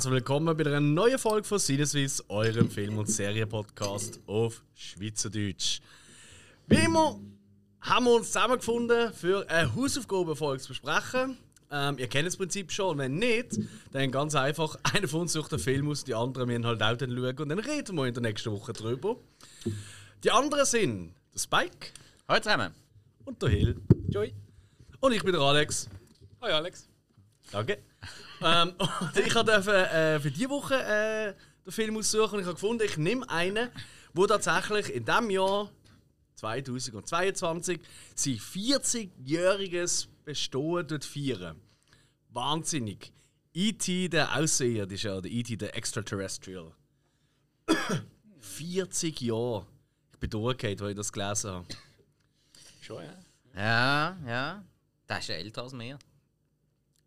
Herzlich willkommen bei einer neuen Folge von Sinneswiss, eurem Film- und Serienpodcast auf Schweizerdeutsch. Wie immer haben wir uns zusammengefunden, für eine Hausaufgabenfolge zu besprechen. Ähm, ihr kennt das Prinzip schon, wenn nicht, dann ganz einfach, einer von uns sucht einen Film aus, die anderen müssen halt auch dann schauen und dann reden wir in der nächsten Woche drüber. Die anderen sind der Spike Hallo zusammen. und der Hill. Joy. Und ich bin der Alex. Hi Alex. Danke. Ähm, ich durfte äh, für diese Woche äh, den Film aussuchen und ich habe gefunden, ich nehme einen, der tatsächlich in diesem Jahr 2022 sein 40-jähriges Bestehen dort feiern. Wahnsinnig. E.T. der Außerirdische oder E.T. der Extraterrestrial. 40 Jahre. Ich bin durchgehend, als ich das gelesen habe. Schon, ja. Ja, ja. Das ist ja älter als mir.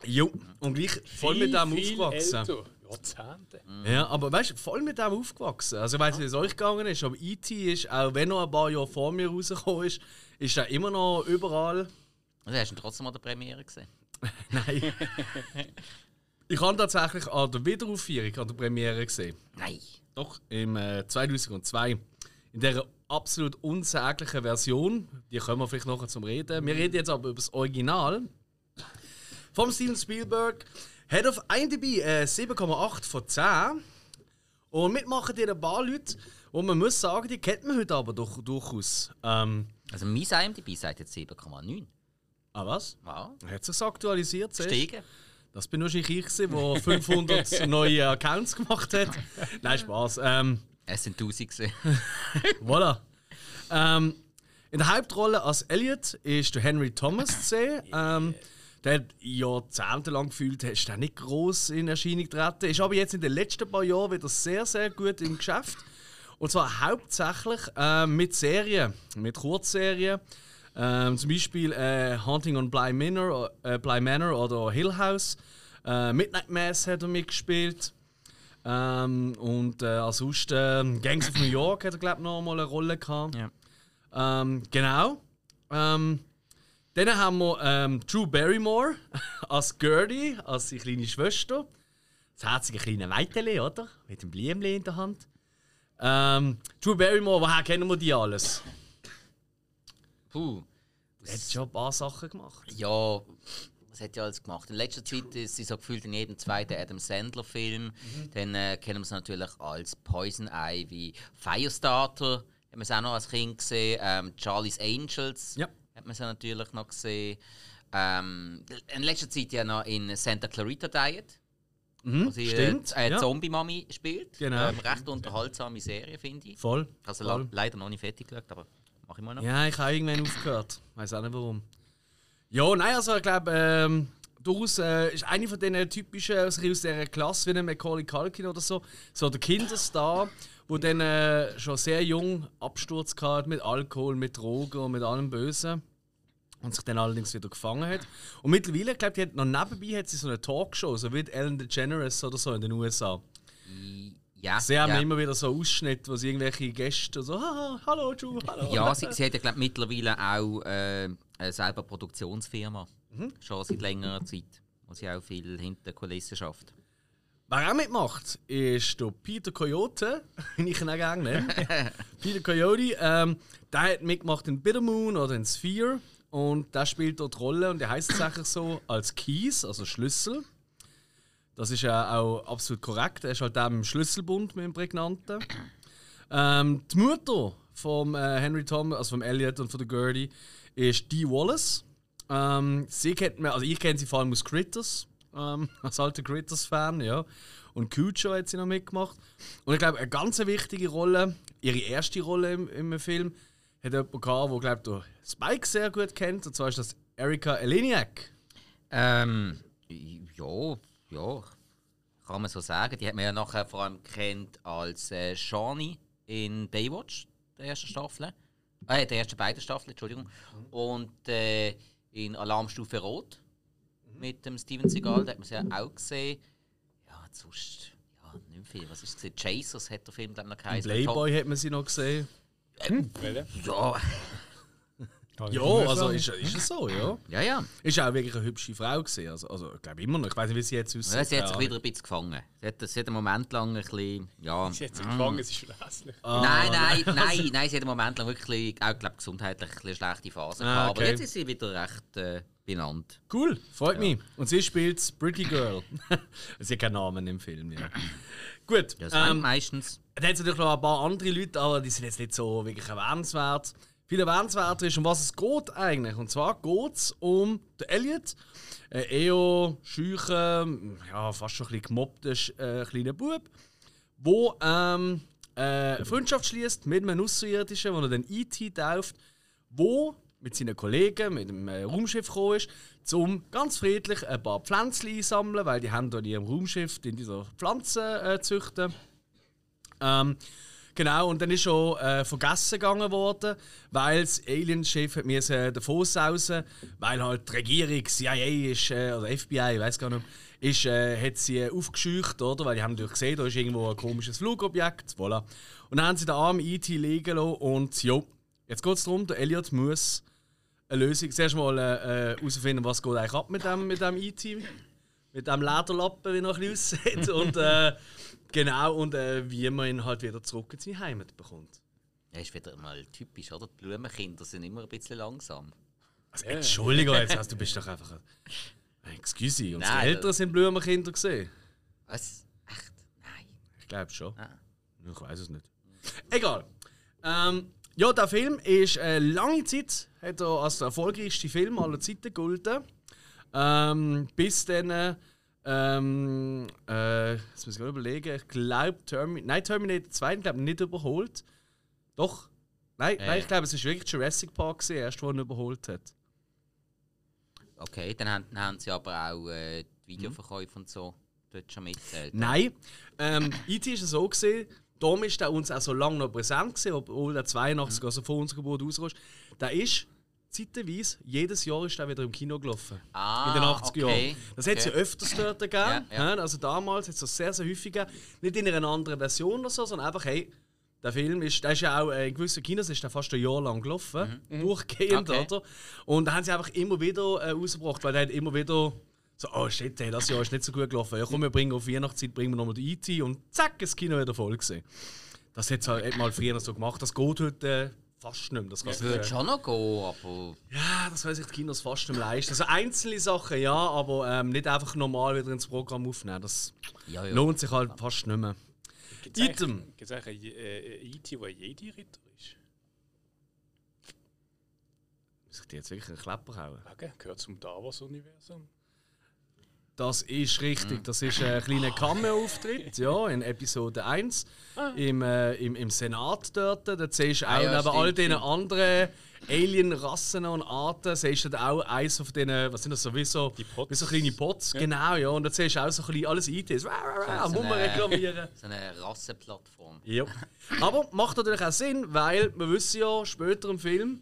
Jo, und gleich voll mit dem aufgewachsen. älter. Jahrzehnte. Ja, aber weißt du, voll mit dem aufgewachsen. Also ich weiß nicht, wie es euch gegangen ist, aber E.T. ist, auch wenn er ein paar Jahre vor mir rausgekommen ist, ist er immer noch überall. Also hast du ihn trotzdem an der Premiere gesehen? Nein. ich habe tatsächlich an der Wiederaufführung, an der Premiere gesehen. Nein. Doch, im äh, 2002. In dieser absolut unsäglichen Version. Die können wir vielleicht nachher zum Reden. Wir reden jetzt aber über das Original. Vom Steven Spielberg. Hat auf IMDb äh, 7,8 von 10. Und mitmachen dir ein paar Leute, wo man muss sagen, die kennt man heute aber doch, durchaus. Ähm, Also mein IMDb sagt jetzt 7,9. ah was? Wow. Hat sich aktualisiert? Steigen. Das bin wahrscheinlich ich, gewesen, der 500 neue Accounts gemacht hat. Nein, Spaß. Ähm, Es sind 1000 gesehen. Voilà. Ähm, in der Hauptrolle als Elliot ist der Henry Thomas zu sehen. Ähm, der hat jahrzehntelang gefühlt, ist der nicht groß in Erscheinung getreten. Ist aber jetzt in den letzten paar Jahren wieder sehr, sehr gut im Geschäft. Und zwar hauptsächlich äh, mit Serien, mit Kurzserien. Ähm, zum Beispiel äh, Hunting on Bly Manor, äh, Bly Manor oder Hill House. Äh, Midnight Mass hat er mitgespielt. Ähm, und äh, ansonsten Gangs of New York hat er, glaube ich, noch mal eine Rolle gehabt. Ja. Ähm, genau. Ähm, dann haben wir ähm, Drew Barrymore als Gertie, als seine kleine Schwester. Das herzige kleine Mädchen, oder? Mit dem Blümchen in der Hand. Ähm, Drew Barrymore, woher kennen wir die alles? Puh. Er hat schon ein paar Sachen gemacht. Ja, was hat ja alles gemacht? In letzter Zeit ist sie so gefühlt in jedem zweiten Adam Sandler-Film. Dann äh, kennen wir sie natürlich als Poison Ivy, Firestarter, hat man sie auch noch als Kind gesehen. Ähm, Charlie's Angels Ja. Hat man sie natürlich noch gesehen. Ähm, in letzter Zeit ja noch in Santa Clarita Diet. wo sie stimmt, Äh, ja. Zombie-Mami spielt. Genau. Ähm, recht unterhaltsame Serie, finde ich. Voll. Also voll. le leider noch nicht fertig geschaut, aber mache ich mal noch. Ja, ich habe irgendwann aufgehört. Weiß auch nicht warum. Ja, nein, also ich glaube, ähm, durchaus äh, ist eine von diesen typischen aus aus dieser Klasse, wie ein Macaulay Culkin oder so, so der Kinderstar, wo dann äh, schon sehr jung Absturz hatte mit Alkohol, mit Drogen und mit allem Bösen. Und sich dann allerdings wieder gefangen hat. Und mittlerweile, ich glaube, die hat noch nebenbei hat sie so eine Talkshow, so wie Ellen DeGeneres oder so in den USA. Ja, Sie haben ja. immer wieder so Ausschnitte, wo sie irgendwelche Gäste so, ah, hallo Drew, hallo. Ja, sie, sie hat ja glaub, mittlerweile auch äh, eine selber Produktionsfirma. Schon seit längerer Zeit. Wo sie auch viel hinter Kulissen schafft. Wer auch mitmacht, ist der Peter Coyote, wenn ich ihn auch gerne nenne. Peter Coyote, ähm, der hat mitgemacht in Bitter Moon oder in Sphere. Und der spielt dort Rolle und der heißt tatsächlich so als Keys, also Schlüssel. Das ist ja auch absolut korrekt. Er ist halt mit dem Schlüsselbund mit dem Prägnanten. Ähm, die Mutter von äh, Henry Thomas, also vom Elliot und von der Gertie, ist Dee Wallace. Ähm, sie kennt man, also ich kenne sie vor allem aus Critters, ähm, als alter Critters-Fan, ja. Und Cujo hat sie noch mitgemacht. Und ich glaube, eine ganz wichtige Rolle, ihre erste Rolle im, im Film, hat jemand gehabt, glaube der Spike sehr gut kennt. Und zwar ist das Erika Eleniak. Ähm, ja, ja, kann man so sagen. Die hat man ja nachher vor allem kennt als äh, Shani in Baywatch, der ersten Staffel. Äh, der ersten beiden Staffeln, Entschuldigung. Und äh, in Alarmstufe Rot mit dem Steven Seagal, da hat man sie ja auch gesehen. Ja, sonst, ja, nicht mehr viel. Was ist es? Chasers hat der Film dann noch geheißen. Playboy hat man sie noch gesehen. Welche? Ja. Ja, also ist, ist es so, ja. Ja, ja. Ist auch wirklich eine hübsche Frau gesehen. Also, also ich glaube immer noch. Ich weiß nicht, wie sie jetzt aussieht. ja sie hat sich wieder ein bisschen gefangen. Sie hat, sie hat einen Moment lang ein bisschen. Ja. Sie hat sich gefangen, es ist schon hässlich. Ah, nein, nein, nein, nein, sie hat einen Moment lang wirklich auch glaub, gesundheitlich ein bisschen schlechte Phase Ah, gehabt. okay. Aber jetzt ist sie wieder recht äh, benannt. Cool, freut mich. Und sie spielt Pretty Girl. sie hat keinen Namen im Film, ja. Gut, Ja, das ähm, ähm, meistens. dann hat es natürlich noch ein paar andere Leute, aber die sind jetzt nicht so wirklich erwähnenswert. Viel erwähnenswerter ist, um was es geht eigentlich. Und zwar geht es um den Elliot, ein eher schüchen, ja, fast schon ein bisschen gemobbter äh, kleiner Bub, der ähm, äh, Freundschaft schließt mit einem Außerirdischen, den er dann E.T. tauft, wo mit seinen Kollegen mit dem äh, Raumschiff gekommen ist, um ganz friedlich ein paar Pflänzchen einsammeln, weil die haben da in ihrem Raumschiff in dieser Pflanzen äh, züchten. Ähm, genau, und dann ist schon äh, vergessen gegangen worden, weil das Alien-Schiff hat müssen davon sausen, weil halt die Regierung, CIA ist, äh, oder FBI, ich weiß gar nicht, ist, äh, hat sie aufgescheucht, oder? Weil die haben natürlich gesehen, da ist irgendwo ein komisches Flugobjekt, voilà. Und dann haben sie den armen E.T. liegen lassen und jo, jetzt geht es darum, der Elliot muss eine Lösung, zuerst mal äh, herausfinden, was geht eigentlich ab mit dem, mit dem E.T., mit dem Lederlappen, wie er ein bisschen aussieht. und äh, genau, und äh, wie man ihn halt wieder zurück in seine Heimat bekommt. Ja, ist wieder mal typisch, oder? Die Blumenkinder sind immer ein bisschen langsam. Also, Entschuldigung, jetzt, also, du bist doch einfach ein. Excuse, unsere Nein, Eltern sind Blumenkinder gesehen. Was? Echt? Nein. Ich glaube schon. Ah. Ich weiß es nicht. Egal. Ähm, ja, der Film ist äh, lange Zeit hat er als der erfolgreichste Film aller Zeiten gegolten. Ähm, bis dann. Ähm, äh, jetzt muss ich gerade überlegen. Ich glaube, Termi nein, Terminator 2 glaube nicht überholt. Doch. Nein, Äh. nein ich glaube, es ist wirklich Jurassic Park, gewesen, erst, wo er überholt hat. Okay, dann haben, dann haben sie aber auch äh, die Videoverkäufe und so dort schon mitzählt. Nein. Ähm, IT ist es so gesehen, darum ist er uns auch so lange noch präsent gewesen, obwohl der 82, also vor unserer Geburt rausrutscht. Der ist zeitweise, jedes Jahr ist er wieder im Kino gelaufen. Ah, in den 80er okay. Jahren. Das hat es ja öfters dort gegeben. Ja, ja. Also damals hat es das sehr, sehr häufig gegeben. Nicht in einer anderen Version oder so, sondern einfach, hey, der Film ist, der ist ja auch äh, in gewissen Kinos ist der fast ein Jahr lang gelaufen, durchgehend, Mhm. Okay. oder? Und da haben sie einfach immer wieder äh, rausgebracht, weil der hat immer wieder so, oh shit, hey, das Jahr ist nicht so gut gelaufen. Ja, komm, wir bringen auf Weihnachtszeit bringen wir nochmal die IT und zack, das Kino wieder voll gesehen. Das hat halt hat mal früher so gemacht. Das geht heute äh, fast nicht mehr. Das kannst du, Würde schon noch gehen, aber. ja, das weiß ich die Kinos fast nicht mehr leisten. Also einzelne Sachen ja, aber ähm, nicht einfach normal wieder ins Programm aufnehmen. Das Ja, ja. lohnt sich halt fast nicht mehr. Gibt es Item. eigentlich, einen äh, äh, E.T., der Jedi-Ritter ist? Muss ich dir jetzt wirklich einen Klepper hauen? Okay, gehört zum Star Wars-Universum. Das ist richtig. Das ist ein kleiner Cameo-Auftritt ja, in Episode 1 im, äh, im, im Senat dort. Da siehst du auch Ah, ja, neben stimmt, all diesen stimmt. anderen Alien-Rassen und Arten, siehst du da auch eins von diesen, was sind das so, wie so, Die Pots. wie so kleine Pots. Genau, ja. Und da siehst du auch so ein bisschen alles ITs. Am So eine- Rumreklamieren. So eine Rassenplattform. Ja. Aber macht natürlich auch Sinn, weil wir wissen ja später im Film,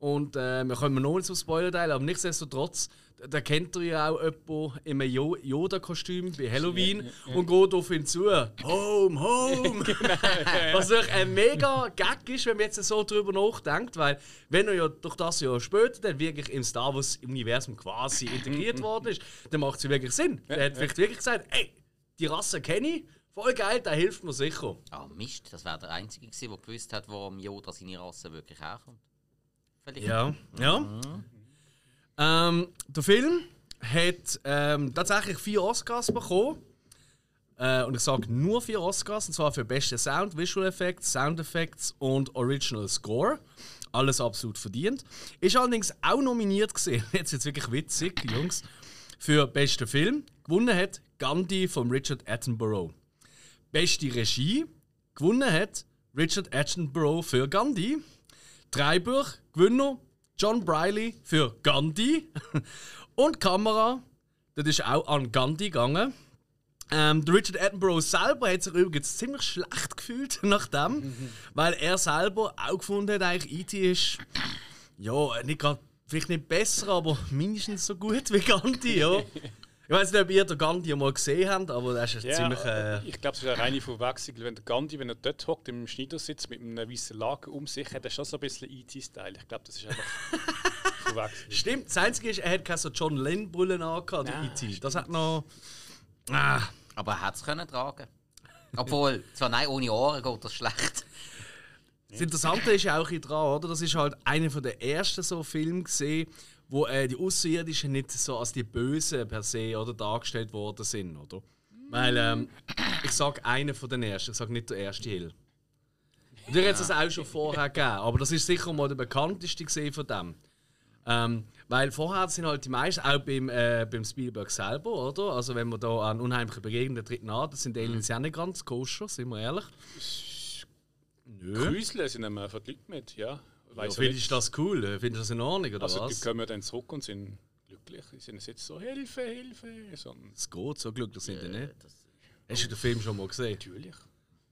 und äh, wir können noch nicht so Spoiler teilen, aber nichtsdestotrotz, da- da kennt ihr ja auch jemanden in einem Jo- Yoda-Kostüm bei Halloween und geht auf ihn zu. Home, home! Was natürlich ein mega Gag ist, wenn man jetzt so drüber nachdenkt, weil wenn er ja durch das Jahr später dann wirklich im Star Wars-Universum quasi integriert worden ist, dann macht es ja wirklich Sinn. Der hat vielleicht wirklich gesagt, ey, die Rasse kenne ich, voll geil, der hilft mir sicher. Ah, Mist, das wäre der Einzige gewesen, der gewusst hat, wo Yoda seine Rasse wirklich herkommt. Ja, ja. Ähm, der Film hat ähm, tatsächlich vier Oscars bekommen. Äh, und ich sage nur vier Oscars, und zwar für beste Sound, Visual Effects, Sound Effects und Original Score. Alles absolut verdient. Ist allerdings auch nominiert gesehen. Jetzt jetzt wirklich witzig, Jungs. Für beste Film. Gewonnen hat Gandhi von Richard Attenborough. Beste Regie. Gewonnen hat Richard Attenborough für Gandhi. Drehbuch, Gewinner John Briley für Gandhi. Und Kamera, das ist auch an Gandhi gegangen. Ähm, der Richard Attenborough selber hat sich übrigens ziemlich schlecht gefühlt nach dem, weil er selber auch gefunden hat, eigentlich E.T. ist ja nicht grad, vielleicht nicht besser, aber mindestens so gut wie Gandhi. Ja. Ich weiß nicht, ob ihr den Gandhi mal gesehen habt, aber das ist ja, Ja, ziemlich. äh, ich glaube, es ist eine reine Verwechslung. Wenn der Gandhi, wenn er dort hockt, im Schneidersitz mit einem weißen Laken um sich, hat er schon so ein bisschen E.T.-Style. Ich glaube, das ist einfach Verwechslung. stimmt, das Einzige ist, er hat keine so John Lennon-Brüllen angehabt, der Nein, E.T. Das hat noch. Ah, Aber er hätte es können tragen. Obwohl, zwar nein, ohne Ohren geht das schlecht. das Interessante ist ja auch hier dran, oder? Das ist halt einer von der ersten so Filme gesehen, wo äh, die Außerirdischen nicht so als die Bösen per se oder dargestellt worden sind, oder? Weil, ähm, ich sag einer von den ersten, ich sag nicht der erste Hill. Und dir hat es auch schon vorher gegeben, aber das ist sicher mal der bekannteste gesehen von dem. Ähm, weil vorher sind halt die meisten, auch beim, äh, beim Spielberg selber, oder? Also wenn man da an unheimliche Begegnungen der dritten Art, das sind Aliens ja nicht ganz koscher, sind wir ehrlich. Nö. Grüßle sind immer für die Leute mit, ja. Ja, Weiss ja findest nicht. du das cool? Findest du das in Ordnung, oder Also, die was? kommen dann zurück und sind glücklich. Die sind jetzt so, Hilfe, Hilfe. Es geht, so glücklich sind die nicht. Das, Hast du den Film schon mal gesehen? natürlich.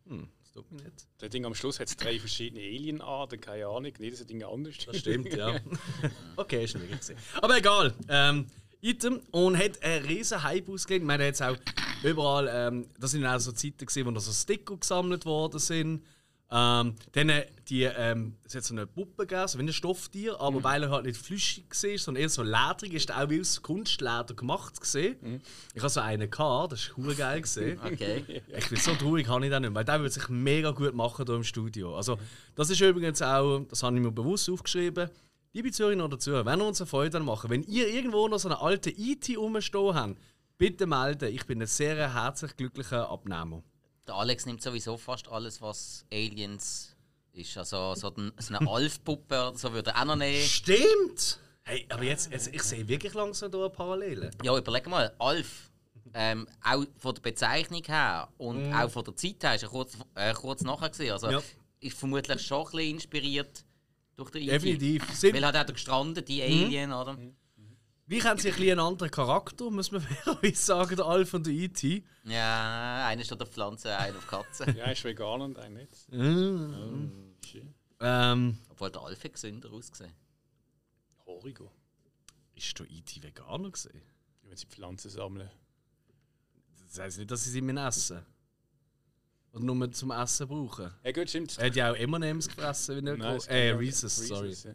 Hm, das tut mich nicht. Der Ding am Schluss hat es drei verschiedene Alienarten, keine Ahnung. Jedes Ding anders. Das stimmt, ja. okay, ist nicht gesehen. Aber egal. Ähm, Item und hat einen riesen Hype ausgelegt. Ich meine, hat auch überall, ähm, das sind auch so Zeiten gewesen, wo da so Sticker gesammelt worden sind. Ähm, dann äh, die, ähm, es hat so eine Puppe gegeben, so wie ein Stofftier, aber weil er halt nicht flüssig war, sondern eher so ledrig, ist er auch wie aus Kunstleder gemacht gesehen. Ich hatte so einen gehabt, das war geil okay. Ich bin so traurig, habe ich den nicht, weil der würde sich mega gut machen hier im Studio. Also, das ist übrigens auch, das habe ich mir bewusst aufgeschrieben. Liebe Zuhörerinnen oder Zuhörer, wenn wir uns eine Freude machen, wenn ihr irgendwo noch so einen alten IT rumstehen habt, bitte melden. Ich bin ein sehr herzlich glücklicher Abnehmer. Der Alex nimmt sowieso fast alles, was Aliens ist. Also so, ein, so eine Alf-Puppe oder so würde er auch noch nehmen. Stimmt! Hey, aber jetzt, jetzt ich sehe wirklich langsam hier Parallelen. Ja, überleg mal, Alf. Ähm, auch von der Bezeichnung her und auch von der Zeit her ist er kurz, äh, kurz nachher gesehen. Also Ja. ist vermutlich schon ein bisschen inspiriert durch den. Definitiv. Sind, Weil hat auch der gestrandete die Alien, oder? Wie haben sie ein bisschen einen anderen Charakter, muss man fairerweise sagen, der Alf und der E IT. Ja, einer steht auf Pflanzen, einer auf Katzen. Ja, ist vegan und ein nicht. Schön. Ähm, Obwohl der Alf gesünder ausgesehen. Horigo. ist der IT Veganer gesehen? Wenn sie Pflanzen sammeln. Das heisst nicht, dass sie sie mit essen. Oder nur zum Essen brauchen. Ja, gut, stimmt. Er hat ja auch M&M's gefressen, wenn er Nein, Äh. Reese's, sorry. ja.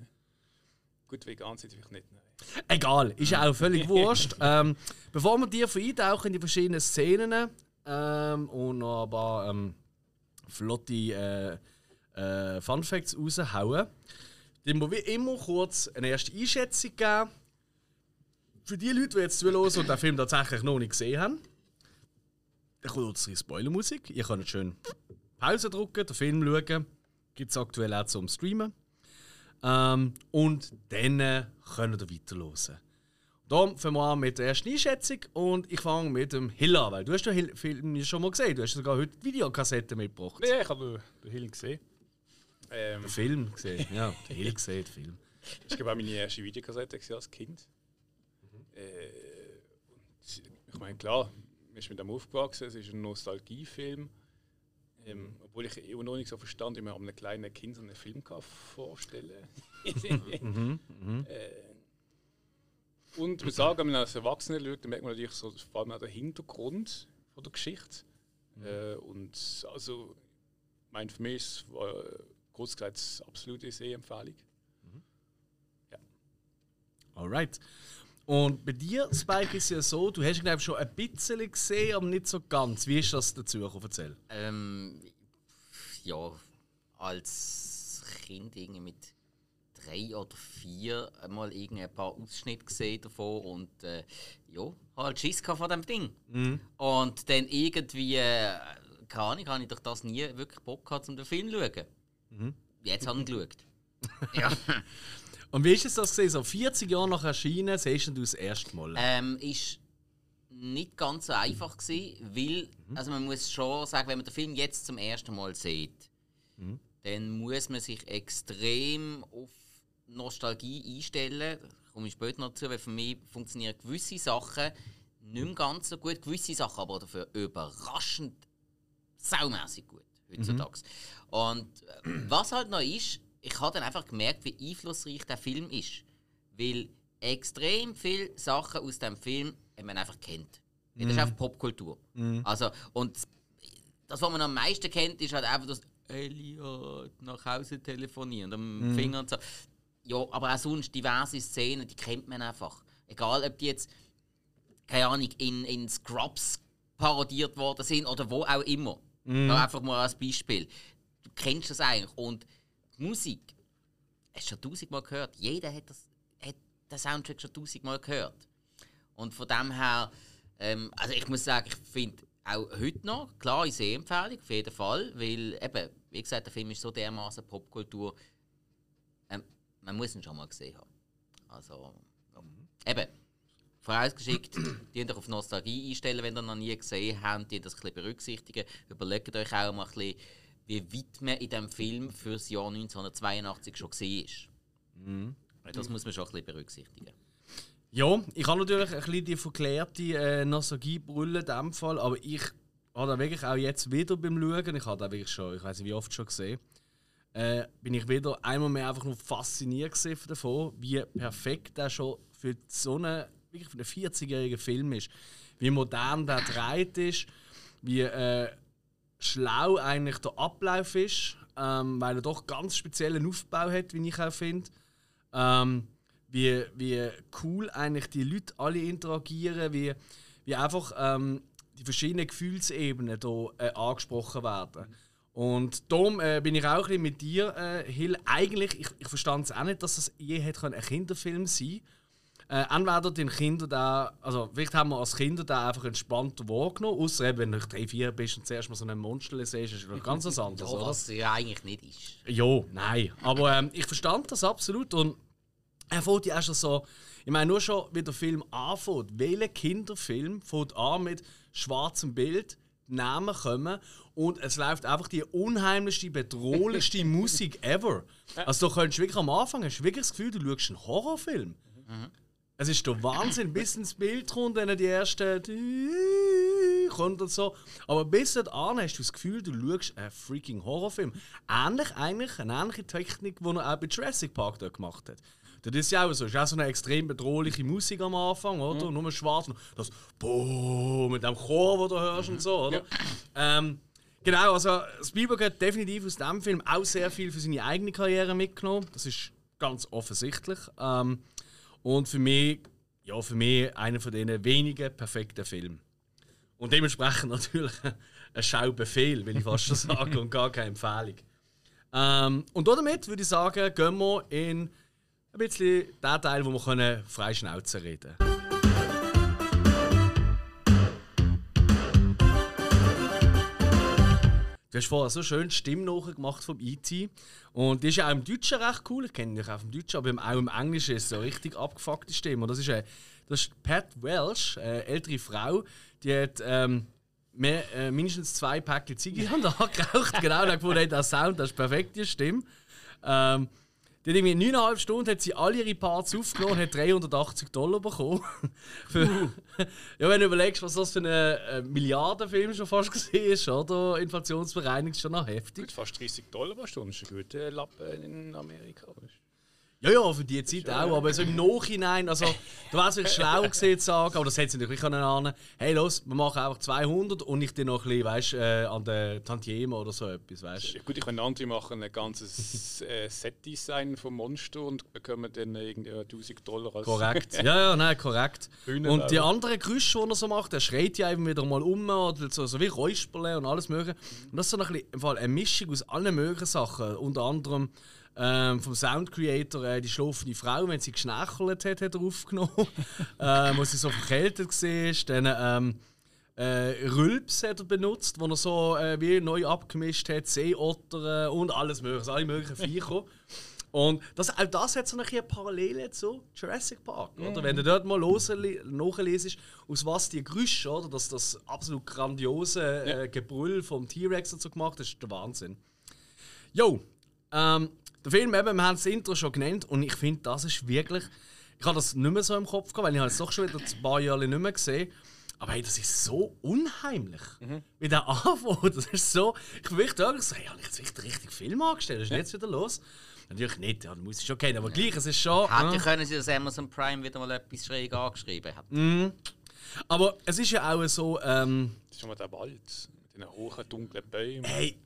Gut, vegan sind sie vielleicht nicht. Nein. Egal, ist ja auch völlig wurscht. Ähm, bevor wir dir eintauchen in die verschiedenen Szenen ähm, und noch ein paar ähm, flotte äh, äh, Fun Facts raushauen, dann wir wie immer kurz eine erste Einschätzung geben. Für die Leute, die jetzt zuhören und den Film tatsächlich noch nicht gesehen haben, dann kommt eine Spoilermusik. Ihr könnt schön Pause drücken, den Film schauen. Gibt es aktuell auch zum Streamen. Ähm, und dann äh, könnt ihr weiterhören. Darum fangen wir an mit der ersten Einschätzung und ich fange mit dem Hill an, weil du hast den Hill- Film ja schon mal gesehen. Du hast sogar heute die Videokassette mitgebracht. Ja, ich habe den Hill gesehen. Ähm, Den Film gesehen, ja. Den Hill gesehen, den Film. ich glaube auch meine erste Videokassette als Kind. Äh, und ich meine, klar, man ist mit dem aufgewachsen, es ist ein Nostalgiefilm. Ähm, obwohl ich immer noch nicht so verstand, wie man einem kleinen Kind so einen Film kann vorstellen kann. äh, und ich muss sagen, wenn man als Erwachsener schaut, dann merkt man natürlich so, vor allem auch den Hintergrund von der Geschichte. Äh, und also, ich meine, für mich ist es äh, kurz gesagt absolute Sehempfehlung. Alright. Und bei dir, Spike, ist ja so, du hast glaube ich schon ein bisschen gesehen, aber nicht so ganz. Wie ist das dazu? Erzähl. Ähm, ja, als Kind irgendwie mit drei oder vier irgendwie ein paar Ausschnitte gesehen davon und äh, ja, halt Schiss von dem Ding. Und dann irgendwie, äh, keine Ahnung, habe ich durch das nie wirklich Bock gehabt, um den Film zu schauen. Jetzt habe ich ihn geschaut. ja. Und wie ist es das gesehen? So 40 Jahre nach Erscheinen siehst du das erste Mal. Ähm, ist nicht ganz so einfach gewesen, weil, also man muss schon sagen, wenn man den Film jetzt zum ersten Mal sieht, dann muss man sich extrem auf Nostalgie einstellen. Da komme ich später noch dazu, weil für mich funktionieren gewisse Sachen nicht mehr ganz so gut, gewisse Sachen aber dafür überraschend saumässig gut heutzutage. Und äh, was halt noch ist, ich habe dann einfach gemerkt, wie einflussreich der Film ist. Weil extrem viele Sachen aus dem Film man einfach kennt. Das ist einfach Popkultur. Also, und das, was man am meisten kennt, ist halt einfach das Elliot nach Hause telefonieren am Finger und so. Ja, aber auch sonst diverse Szenen, die kennt man einfach. Egal, ob die jetzt, keine Ahnung, in, in Scrubs parodiert worden sind oder wo auch immer. Da einfach mal als Beispiel. Du kennst das eigentlich. Und Musik, hast du schon tausendmal gehört. Jeder hat, das, hat den Soundtrack schon tausendmal gehört. Und von dem her, ähm, also ich muss sagen, ich finde auch heute noch, klar, ich sehe Empfehlung, auf jeden Fall, weil eben, wie gesagt, der Film ist so dermaßen Popkultur, ähm, man muss ihn schon mal gesehen haben. Also, ja. eben, vorausgeschickt, die euch auf Nostalgie einstellen, wenn ihr noch nie gesehen habt, die das ein bisschen berücksichtigen. Überlegt euch auch mal ein bisschen, wie weit man in diesem Film für das Jahr 1982 schon gesehen ist. Das muss man schon ein bisschen berücksichtigen. Ja, ich habe natürlich ein bisschen die verklärte äh, Nostalgie-Brille in dem Fall, aber ich habe da wirklich auch jetzt wieder beim Schauen, ich habe da wirklich schon, ich weiß nicht wie oft schon gesehen, äh, bin ich wieder einmal mehr einfach nur fasziniert davon, wie perfekt der schon für so einen, wirklich für einen 40-jährigen Film ist. Wie modern der gedreht ist, wie äh, schlau eigentlich der Ablauf ist, ähm, weil er doch ganz speziellen Aufbau hat, wie ich auch finde. Ähm, wie, wie cool eigentlich die Leute alle interagieren, wie, wie einfach ähm, die verschiedenen Gefühlsebenen hier äh, angesprochen werden. Und darum äh, bin ich auch ein mit dir, äh, Hill. Eigentlich, ich, ich verstand es auch nicht, dass es je hätte ein Kinderfilm sein äh, entweder den Kinder da, also vielleicht haben wir als Kinder da einfach entspannter wahrgenommen, außer eben, wenn du 3, 4 bist und zuerst mal so einen Monster siehst, ist es noch ganz was anderes, Ja, oder? was ja eigentlich nicht ist. Ja, nein. Aber ähm, ich verstand das absolut. Und er fängt ja auch schon so. Ich meine, nur schon, wie der Film anfängt. Welcher Kinderfilm fängt an mit schwarzem Bild, Namen kommen und es läuft einfach die unheimlichste, bedrohlichste Musik ever. Also, du könntest wirklich am Anfang hast du wirklich das Gefühl, du schaust einen Horrorfilm. Es ist der Wahnsinn, bis ins Bild kommt, dann die ersten kommt und so. Aber bis dahin hast du das Gefühl, du schaust einen freaking Horrorfilm. Ähnlich eigentlich, eine ähnliche Technik, die er auch bei Jurassic Park dort gemacht hat. Das ist ja auch so. Ist auch so eine extrem bedrohliche Musik am Anfang, oder? Nur schwarz. und Das Boom mit dem Chor, den du hörst und so, oder? Ähm, genau, also Spielberg hat definitiv aus diesem Film auch sehr viel für seine eigene Karriere mitgenommen. Das ist ganz offensichtlich. Ähm, und für mich, ja, für mich einer von diesen wenigen perfekten Filmen. Und dementsprechend natürlich ein Schaubefehl, will ich fast schon sagen, und gar keine Empfehlung. Ähm, und damit würde ich sagen, gehen wir in ein bisschen den Teil, wo wir können frei Schnauze reden Du hast vorher so schön die Stimme nachgemacht vom E.T. Und die ist ja auch im Deutschen recht cool. Ich kenne dich auch vom Deutschen, aber auch im Englischen ist so eine richtig abgefuckte Stimme. Und das ist, äh, das ist Pat Welsh, eine ältere Frau, die hat ähm, mehr, äh, mindestens zwei Päckchen Ziege angeraucht. genau, und hat gefunden, hey, der Sound, das ist perfekt, die Stimme. Ähm, die hat irgendwie in neuneinhalb Stunden hat sie alle ihre Parts aufgenommen und hat 380 Dollar bekommen. Für, ja, wenn du überlegst, was das für ein äh, Milliardenfilm schon fast war, oder? Inflationsbereinigt ist schon noch heftig. Gut, fast 30 Dollar pro Stunde ist ein guter Lappen in Amerika. weißt Ja, ja, für die Zeit auch, aber so im Nachhinein, also, du wärst wirklich schlau gewesen zu sagen, aber das hätte sie natürlich können ahnen, hey, los, wir machen einfach 200 und ich dir noch ein bisschen, weißt, äh, an der Tantieme oder so etwas, weißt. du. Gut, ich meine, andere machen ein ganzes äh, Set-Design vom Monster und bekommen dann irgendwie 1000 Dollar als Korrekt. Ja, ja, nein, korrekt. Bühnen und die anderen Geräusche, die er so macht, der schreit ja eben wieder mal um oder so, so wie Räusperle und alles mögliche. Und das ist so ein bisschen, im Fall eine Mischung aus allen möglichen Sachen. Unter anderem ähm, vom Sound Creator äh, die schlafende Frau, wenn sie geschnächelt hat, hat er aufgenommen. ähm, wo sie so verkältet war. Dann ähm, äh, Rülps hat er benutzt, wo er so äh, wie neu abgemischt hat, Seeotter und alles mögliche, alle möglichen Viecher. Und das, auch das hat so eine Parallele zu Jurassic Park. Oder? Wenn du dort mal nachliest, aus was die Geräusche, oder? Das, das absolut grandiose äh, Gebrüll vom T-Rex und so gemacht, das ist der Wahnsinn. Jo, ähm, der Film, eben, wir haben das Intro schon genannt und ich finde, das ist wirklich. Ich habe das nicht mehr so im Kopf gehabt, weil ich habe es doch schon wieder ein paar Jahre nicht mehr gesehen. Aber hey, das ist so unheimlich. Wie der anfängt. Das ist so. Ich bin wirklich da so, hey, habe ich jetzt wirklich den richtigen Film angestellt? Was ist denn jetzt wieder los? Natürlich nicht, ja, muss ich schon kennen. Aber gleich, es ist schon. Hätte äh, können sie, dass Amazon Prime wieder mal etwas schräg angeschrieben hat. Aber es ist ja auch so, ähm, Das ist schon mal der Wald mit den hohen, dunklen Bäumen. hey,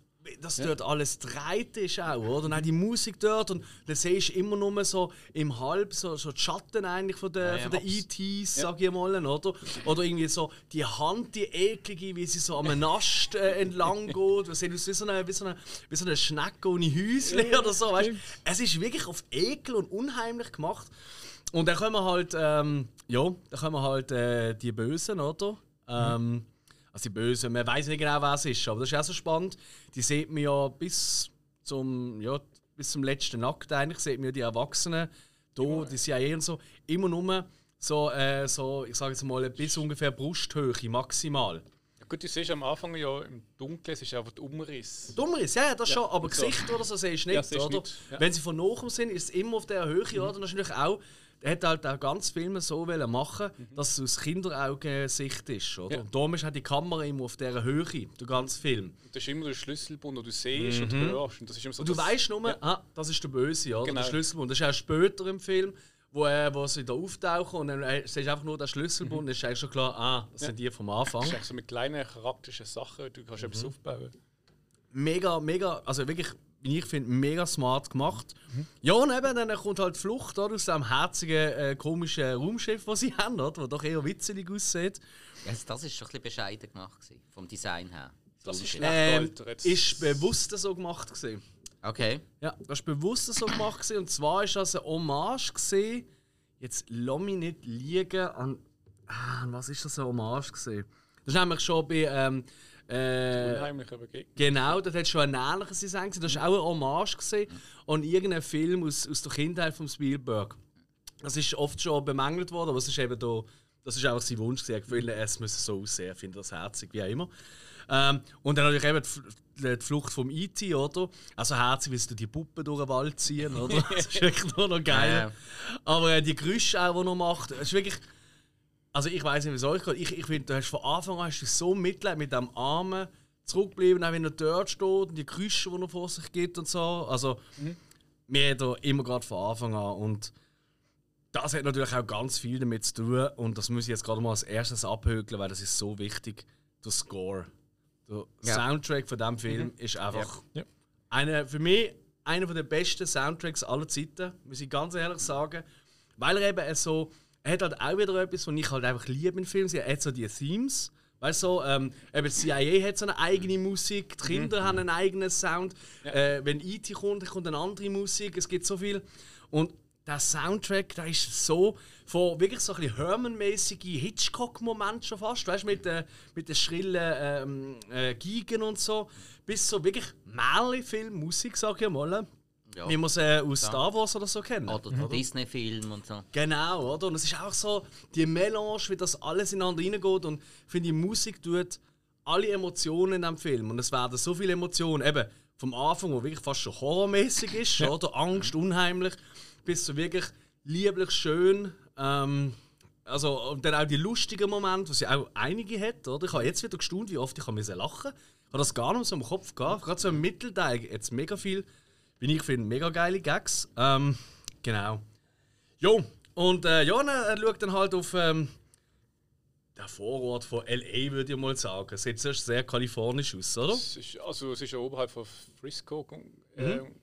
dass dort alles dreit ist auch, oder? Und auch die Musik dort und dann siehst du immer nur so im Halb so, so die Schatten eigentlich von den, ja, von den ETs, sag ich mal, oder? Oder irgendwie so die Hand, die eklige, wie sie so am Ast äh, entlang geht. Das sieht aus wie so eine, wie so eine, wie so eine Schnecke ohne Häuschen oder so, weißt? Es ist wirklich auf Ekel und unheimlich gemacht. Und dann kommen halt, ähm, ja, dann kommen halt äh, die Bösen, oder? Ähm, also die Bösen, man weiß nicht genau, wer es ist, aber das ist auch so spannend. Die sieht man ja bis zum, ja, bis zum letzten Akt eigentlich, sieht man ja die Erwachsenen, da, die CIA und so, immer nur so, äh, so ich sage jetzt mal, bis ungefähr Brusthöhe maximal. Ja, gut, du siehst am Anfang ja im Dunkeln, es ist einfach der Umriss. Dummer ist, ja, ja, das schon, aber so. Gesicht oder so siehst du nicht, Ja, oder? nicht, ja. Wenn sie von nachem sind, ist es immer auf der Höhe, oder? Das ist natürlich auch, er hat halt auch ganz Filme so machen, dass es aus Kinderaugensicht ist, oder? Ja. Und darum ist auch die Kamera immer auf dieser Höhe, der ganze Film. Und das ist immer der Schlüsselbund, den du siehst und hörst. Und das ist immer so Und du weißt nur, ah, das ist der Böse, oder? Genau. Der Schlüsselbund. Das ist auch später im Film, wo, äh, wo sie da auftauchen und dann äh, siehst du einfach nur den Schlüsselbund, dann ist eigentlich schon klar, ah, das sind die vom Anfang. Das ist so mit kleinen charakterischen Sachen, du kannst Mhm. etwas aufbauen. mega, mega, also wirklich, ich finde, mega smart gemacht. Ja, und eben, dann kommt halt die Flucht oder, aus dem herzigen, äh, komischen Raumschiff, das sie haben, oder, das doch eher witzelig aussieht. Also das ist schon ein bisschen bescheiden gemacht, gewesen, vom Design her. Das ist schlecht Ähm, ist bewusst so gemacht gewesen. Okay. Ja, das ist bewusst so gemacht gewesen. und zwar ist das eine Hommage gewesen. Jetzt lass mich nicht liegen an, ah, was ist das eine Hommage gewesen? Das ist nämlich schon bei ähm, äh, Begegnung. Genau, das hat schon ein ähnliches Design gewesen. Das war auch eine Hommage gewesen an irgendeinen Film aus, aus der Kindheit von Spielberg. Das ist oft schon bemängelt worden, aber es ist eben da, das ist einfach sein Wunsch gewesen. Ich will, es müsse so aussehen, ich finde das herzig, wie auch immer. Ähm, und dann natürlich eben die, Flucht vom E.T., oder? Also herzig, wie sie die Puppen durch den Wald ziehen, oder? Das ist wirklich nur noch geil. Aber äh, die Geräusche auch, die er macht, ist wirklich... Also ich weiß nicht, wie es euch geht. Ich, ich finde, du hast von Anfang an hast du so Mitleid mit dem Armen zurückbleiben, auch wenn er dort steht und die Geräusche, die er vor sich gibt und so. Also mir hat er immer gerade von Anfang an und das hat natürlich auch ganz viel damit zu tun und das muss ich jetzt gerade mal als erstes abhökeln, weil das ist so wichtig. Der Score, der Ja. Soundtrack von diesem Film ist einfach Ja. einer für mich einer der besten Soundtracks aller Zeiten, muss ich ganz ehrlich sagen, weil er eben so er hat halt auch wieder etwas, was ich halt einfach liebe in Filmen. Er hat so die Themes. Weißt du, so, ähm, eben die CIA hat so eine eigene Musik, die Kinder haben einen eigenen Sound. Äh, wenn E.T. kommt, dann kommt eine andere Musik. Es gibt so viel. Und der Soundtrack, der ist so von wirklich so ein bisschen Herman-mäßige Hitchcock-Moment schon fast, weißt du, mit, äh, mit den schrillen ähm, äh, Gigen und so, bis so wirklich Märli-Film-Musik, sag ich mal. Ja. Wie man es äh, aus Star Wars oder so kennt. Oder der Disney-Film und so. Genau, oder? Und es ist auch so die Melange, wie das alles ineinander reingeht. Und ich finde, die Musik tut alle Emotionen in diesem Film. Und es werden so viele Emotionen, eben vom Anfang, wo wirklich fast schon horrormäßig ist, oder? Angst, unheimlich, bis zu wirklich lieblich schön. Ähm, also, und dann auch die lustigen Momente, was ja auch einige hat, oder? Ich habe jetzt wieder gestaunt, wie oft ich musste lachen. Ich habe das gar nicht so im Kopf gehabt. Gerade so im Mittelteil jetzt mega viel, wie ich finde, mega geile Gags. Ähm, genau. Jo, und äh, ja, er schaut dann halt auf ähm, den Vorort von L.A., würde ich mal sagen. Sieht zuerst sehr kalifornisch aus, oder? Es ist, also es ist ja oberhalb von Frisco äh, Mhm.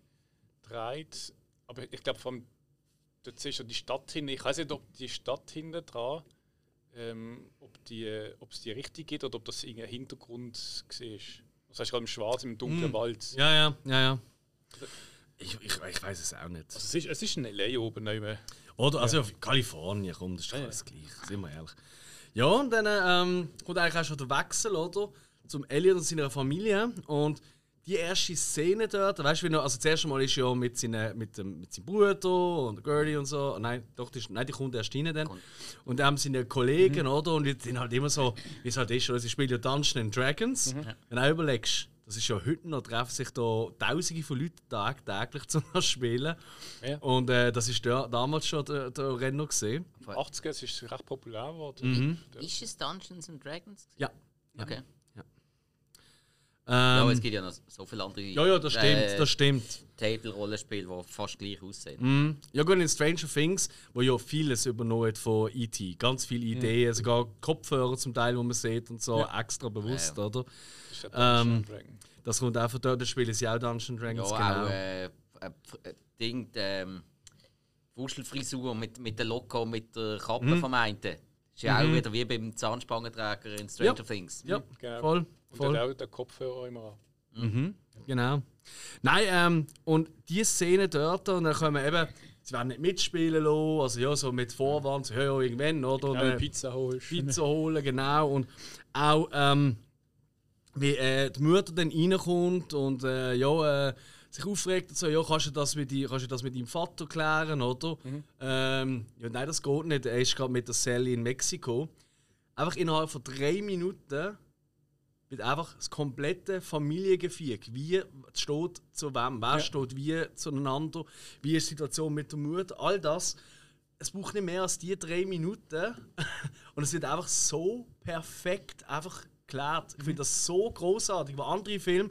gedreht. Aber ich glaube, vom dort siehst du die Stadt hin. Ich weiß nicht, ob die Stadt hinten dran, ähm, ob die, äh, ob es die richtig geht oder ob das irgendein Hintergrund war. Das heißt gerade im Schwarz, im dunklen Wald. Ja, ja, ja, ja. Ich, ich, ich weiß es auch nicht. Also es, ist, es ist ein LA oben mehr. Oder? Also auf Kalifornien, komm, das ist alles gleich, sind wir ehrlich. Ja, und dann ähm, kommt eigentlich auch schon der Wechsel, oder? Zum Elliot und seiner Familie. Und die erste Szene dort, weißt du, wie noch, also das erste Mal ist ja mit, seinen, mit, dem, mit seinem Bruder und Gertie und so. Nein, doch, die, nein, die kommt erst rein dann. Und dann haben seine Kollegen, oder? Und die sind halt immer so, wie es halt ist, oder? sie spielen ja Dungeons and Dragons. Wenn du auch überlegst, das ist ja heute noch, treffen sich da Tausende von Leuten tagtäglich zum Spielen. Ja. Und äh, das ist der, damals schon der, der Renner gesehen. In den 80er es ist es recht populär geworden. Mhm. Ja. Ist es Dungeons and Dragons? Ja. Okay. Ja, aber Ähm, es gibt ja noch so viele andere ja, ja, das stimmt, äh, das stimmt. Table-Rollenspiele, die fast gleich aussehen. Mhm. Ja gut, in Stranger Things, wo ja vieles übernommen hat von E.T. Ganz viele Ideen, sogar Kopfhörer zum Teil, wo man sieht und so, extra bewusst, Ja, ja. oder? Das ja Ähm. Das kommt auch von dort, das spielen sie auch Dungeons Ja, Dragons, auch genau. äh, äh, äh, Ding, ähm, Wuschelfrisur mit, mit der Loco und mit der Kappe Mhm. vom einen. Das ist ja auch wieder wie beim Zahnspangentrager in Stranger Ja. Things. ja, Genau. voll, Und voll. auch der Kopfhörer immer an. Mhm, genau. Nein, ähm, und die Szene dort, und dann können wir eben, sie werden nicht mitspielen lassen, also ja, so mit Vorwand, so, ja, ja, irgendwann, oder? Genau, Pizza holst. Pizza holen, genau. Und auch, ähm, wie äh, die Mutter dann reinkommt und äh, ja, äh, sich aufregt und so, ja, kannst du das mit, die, kannst du das mit deinem Vater klären, oder? Ähm, ja, nein, das geht nicht. Er ist gerade mit der Sally in Mexiko. Einfach innerhalb von drei Minuten wird einfach das komplette Familiengefüge, wie steht zu wem, wer Ja. steht wie zueinander, wie ist die Situation mit der Mutter, all das. Es braucht nicht mehr als die drei Minuten und es wird einfach so perfekt einfach geklärt. Ich finde das so großartig, weil andere Filme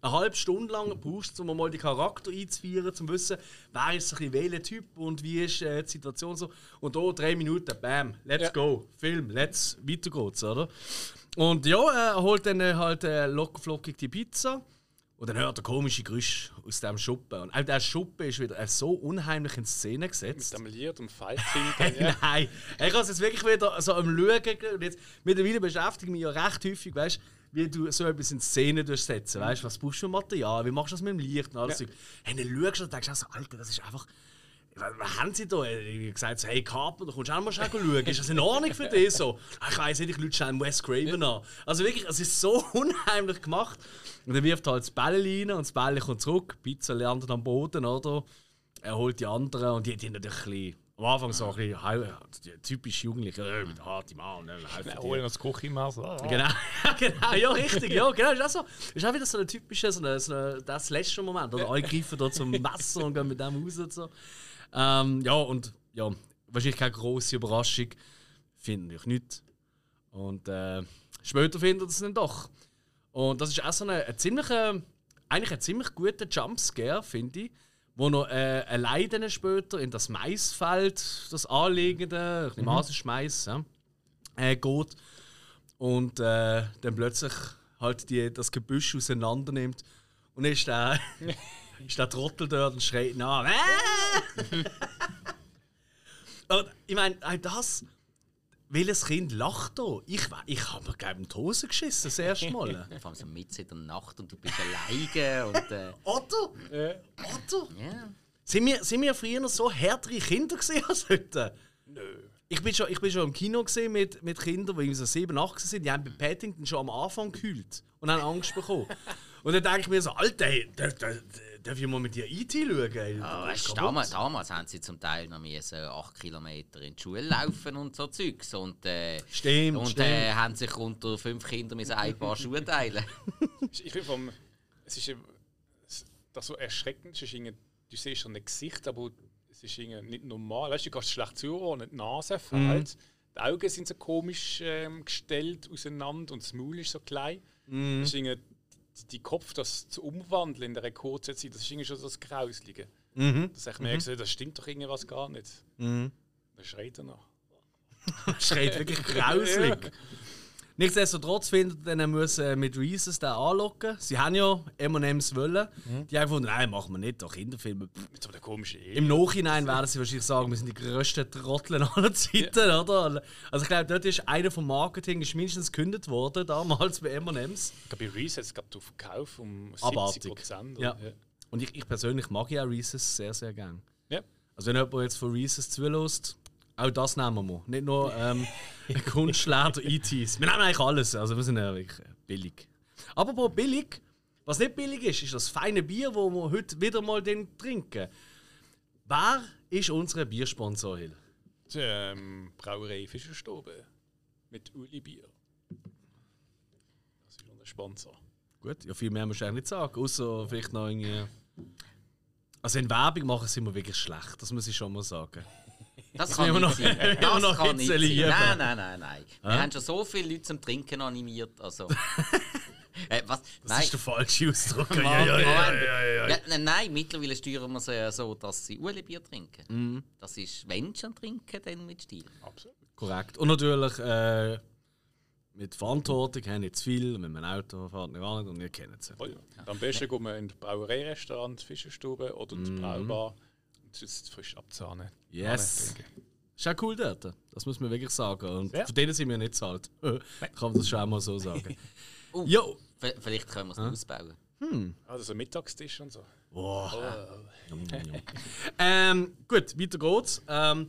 eine halbe Stunde lang brauchst, um mal den Charakter einzuführen, um zu wissen, wer ist ein welcher Typ und wie ist äh, die Situation so. Und hier drei Minuten, bam, let's Ja. go, Film, let's, weiter geht's, oder? Und ja, er holt dann halt äh, lockerflockig die Pizza und dann hört er komische Geräusche aus dem Schuppen. Und auch der Schuppen ist wieder äh, so unheimlich in Szene gesetzt. Mit dem Lied und Fight hinten. ja. Nein, ich habe es jetzt wirklich wieder so am Schauen. Und jetzt, mittlerweile beschäftige ich mich ja recht häufig, weißt wie du so etwas in Szene durchsetzen. Weißt was brauchst du für Material? Wie machst du das mit dem Licht und alles? Ja. Hey, dann schaust du und denkst auch so, Alter, das ist einfach. Was haben sie da? Ich habe gesagt, so, hey Carpenter, kommst du auch mal schnell schauen? Ist das in Ordnung für dich so? Ah, Ich weiss nicht, ich lüte schnell Wes Craven an. Also wirklich, es ist so unheimlich gemacht. Und dann wirft er halt das Bälle rein und das Bälle kommt zurück. Pizza landet am Boden, oder? Er holt die anderen und die, die natürlich ein bisschen, am Anfang so ein bisschen typisch Jugendliche, äh, mit hartem Arm, ne, holen das Küchenmesser. Ah. Genau, genau, ja, richtig, ja, genau. Ist auch, so, ist auch wieder so ein typischer, so ein, so ein, das letzte Moment. Oder alle greifen da zum Messer und gehen mit dem raus und so. Ähm, ja, und ja, wahrscheinlich keine große Überraschung. Finden ich nicht. Und äh, später findet es dann doch. Und das ist auch so eine, eine ziemlich, eigentlich ein ziemlich guter Jumpscare, finde ich. Wo noch äh, allein dann später in das Maisfeld, das anliegende, ist Mais, ja, äh, geht. Und äh, dann plötzlich halt die, das Gebüsch auseinander nimmt. Und dann ist der, ist der Trottel dort und schreit nach. Äh! und ich meine, auch das. Welches Kind lacht da? Ich, ich habe mir glaube in die Hose geschissen, das erste Mal. Vor allem so mitten in der Nacht und du bist alleine und äh, Otto? Ja. Otto? ja. Sind wir, sind wir früher noch so härtere Kinder gewesen als heute? Nö. Ich bin schon, ich bin schon im Kino gesehen mit, mit Kindern, die irgendwie so 7, 8 sind. Die haben bei Paddington schon am Anfang gekühlt und haben Angst bekommen. und dann denke ich mir so, Alter, ey, darf, darf, darf ich mal mit dir E.T. schauen? Ey, Ja, ist weißt, damals, damals haben sie zum Teil noch müssen 8 Kilometer in die Schule laufen und so Zeugs. Und, äh, Stimmt, und stimmt. äh, haben sich unter fünf Kindern müssen ein paar Schuhe teilen. Ich finde vom. Es ist das so erschreckend. Es ist du siehst schon ein Gesicht, aber es ist nicht normal. Weißt du, du kannst schlecht zuhören, die Nase fällt. Die Augen sind so komisch ähm, gestellt auseinander und das Maul ist so klein. Das ist die, Kopf, das zu umwandeln in einer kurzen Zeit, das ist irgendwie schon so das Grauslige. Mhm. Das ich merke, so, das stimmt doch irgendwas gar nicht. Mhm. Dann schreit er noch. Schreit wirklich grauslig. Nichtsdestotrotz findet er, er muss äh, mit Reese's den anlocken. Sie haben ja M&M's wollen. Die haben gefunden, nein, machen wir nicht, doch Kinderfilme. Mit so einer komischen Ehe. Im Nachhinein werden sie wahrscheinlich sagen, wir sind die grössten Trottel aller Zeiten, oder? Also ich glaube, dort ist einer vom Marketing ist mindestens gekündigt worden, damals bei M&M's. Ich glaube, bei Reese hat es gerade auf Verkauf um 70 Abartig. Prozent. Ja. Und ich, ich persönlich mag ja Reese's sehr, sehr gern. ja. Also wenn jemand jetzt von Reese's zulässt, auch das nehmen wir. Nicht nur ähm, Kunstleder, ETs. Wir nehmen eigentlich alles. Also wir sind ja wirklich billig. Aber billig, was nicht billig ist, ist das feine Bier, das wir heute wieder mal den trinken. Wer ist unser Biersponsor, Hill? Die ähm, Brauerei Fischerstube mit Uli Bier. Das ist unser Sponsor. Gut, ja, viel mehr muss ich eigentlich nicht sagen. Außer vielleicht noch irgendwie. Also in Werbung machen sind wir wirklich schlecht, das muss ich schon mal sagen. Das kann nicht noch- sein. Das noch kann nicht sein. lieben. Nein, nein, nein, nein. Wir haben schon so viele Leute zum Trinken animiert. Also, Äh, was? Das Nein. ist der falsche Ausdruck. Ja, ja, ja, ja, ja, ja. Ja, nein, nein, mittlerweile steuern wir sie ja so, dass sie Ueli-Bier trinken. Mhm. Das ist, wenn schon trinken, dann mit Stil. Absolut. Korrekt. Und natürlich äh, mit Verantwortung, haben nicht zu viel, mit einem Auto fahrt nicht nicht und ihr kennt es. Voll. Am besten gehen wir in das Brauereirestaurant, die Fischerstube oder die Braubar sonst frisch abzahnen. Yes. Ist auch cool dort, das muss man wirklich sagen. Und Ja. von denen sind wir nicht zahlt. Kann man das schon einmal so sagen. Oh. Jo! Vielleicht können wir es ausbauen. Also so ein Mittagstisch und so. Boah. ähm, gut, weiter geht's. Ähm,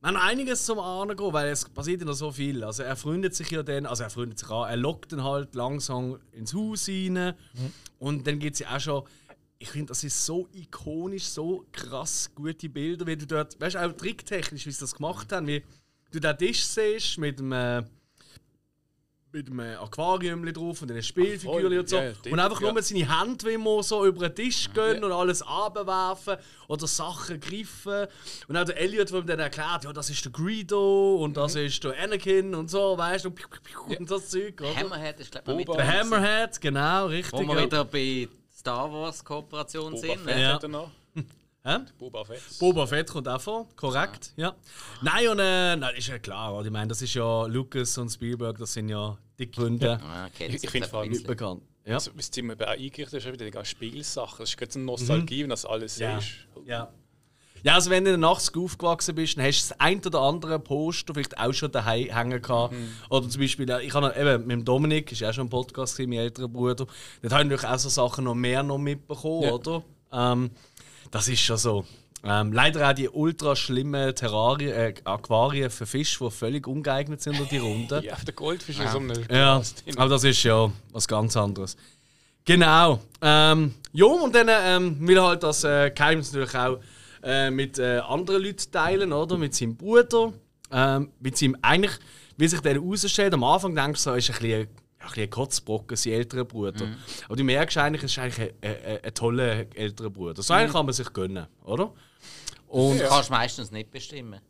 wir haben noch einiges zum Ahnen gehen, weil es passiert ja noch so viel. Also er freundet sich ja dann, also er freundet sich an, er lockt dann halt langsam ins Haus rein. Und dann gibt es ja auch schon, ich finde, das ist so ikonisch, so krass gute Bilder, wie du dort, weißt du, auch tricktechnisch, wie sie das gemacht haben, wie du den Tisch siehst mit dem, äh, mit dem Aquarium drauf und den Spielfiguren und so. ja, und einfach ja. nur seine Hände wie immer so über den Tisch gehen und alles abwerfen oder Sachen greifen. Und auch der Elliot, der ihm dann erklärt, ja, das ist der Greedo und das ist der Anakin und so, weißt du, und, piu, piu, piu und das Zeug. Oder? Hammerhead ist, glaube ich, mit Der Hammerhead, genau, richtig. Wo wir ja. wieder bei Star Wars Kooperation Boba sind. Fett ne? Ja. hat er noch. Hä? Boba Fett. Boba Fett kommt auch vor, korrekt, ja. Nein, und äh, nein, ist ja klar, oder? ich meine, das ist ja Lucas und Spielberg, das sind ja die Gründe Ah, kennt Ich- finde vor allem bisschen. bekannt. Ja. Also, was Zimmer bei eingerichtet ist, ist wieder die ganze Spielsache. Das ist gerade so eine Nostalgie, wenn das alles Ja. ist. Ja. Ja, also wenn du in der Nacht aufgewachsen bist, dann hast du das ein oder andere Poster vielleicht auch schon daheim hängen gehabt. Oder zum Beispiel, ich habe noch, eben mit dem Dominik, ist ja auch schon ein Podcast, mein älterer Bruder, dort habe ich natürlich auch so Sachen noch mehr noch mitbekommen, Ja. oder? Ähm, das ist schon so. Ähm, leider auch die ultra schlimmen Terrarien, äh, Aquarien für Fische, die völlig ungeeignet sind durch die Runde. Ja, der Goldfisch ist so eine Ja, aber das ist ja was ganz anderes. Genau. Ähm, ja, und dann ähm, will halt das äh, Geheimnis natürlich auch äh, mit äh, anderen Leuten teilen, oder? Mit seinem Bruder. Ähm, mit seinem, eigentlich, wie sich der herausstellt, am Anfang denkst du, so, ist ein bisschen, ja, ein bisschen Kotzbrocken, sein älterer Bruder. Aber du merkst eigentlich, es ist eigentlich ein, ein, ein toller älterer Bruder. So einen kann man sich gönnen, oder? Und, Du kannst meistens nicht bestimmen.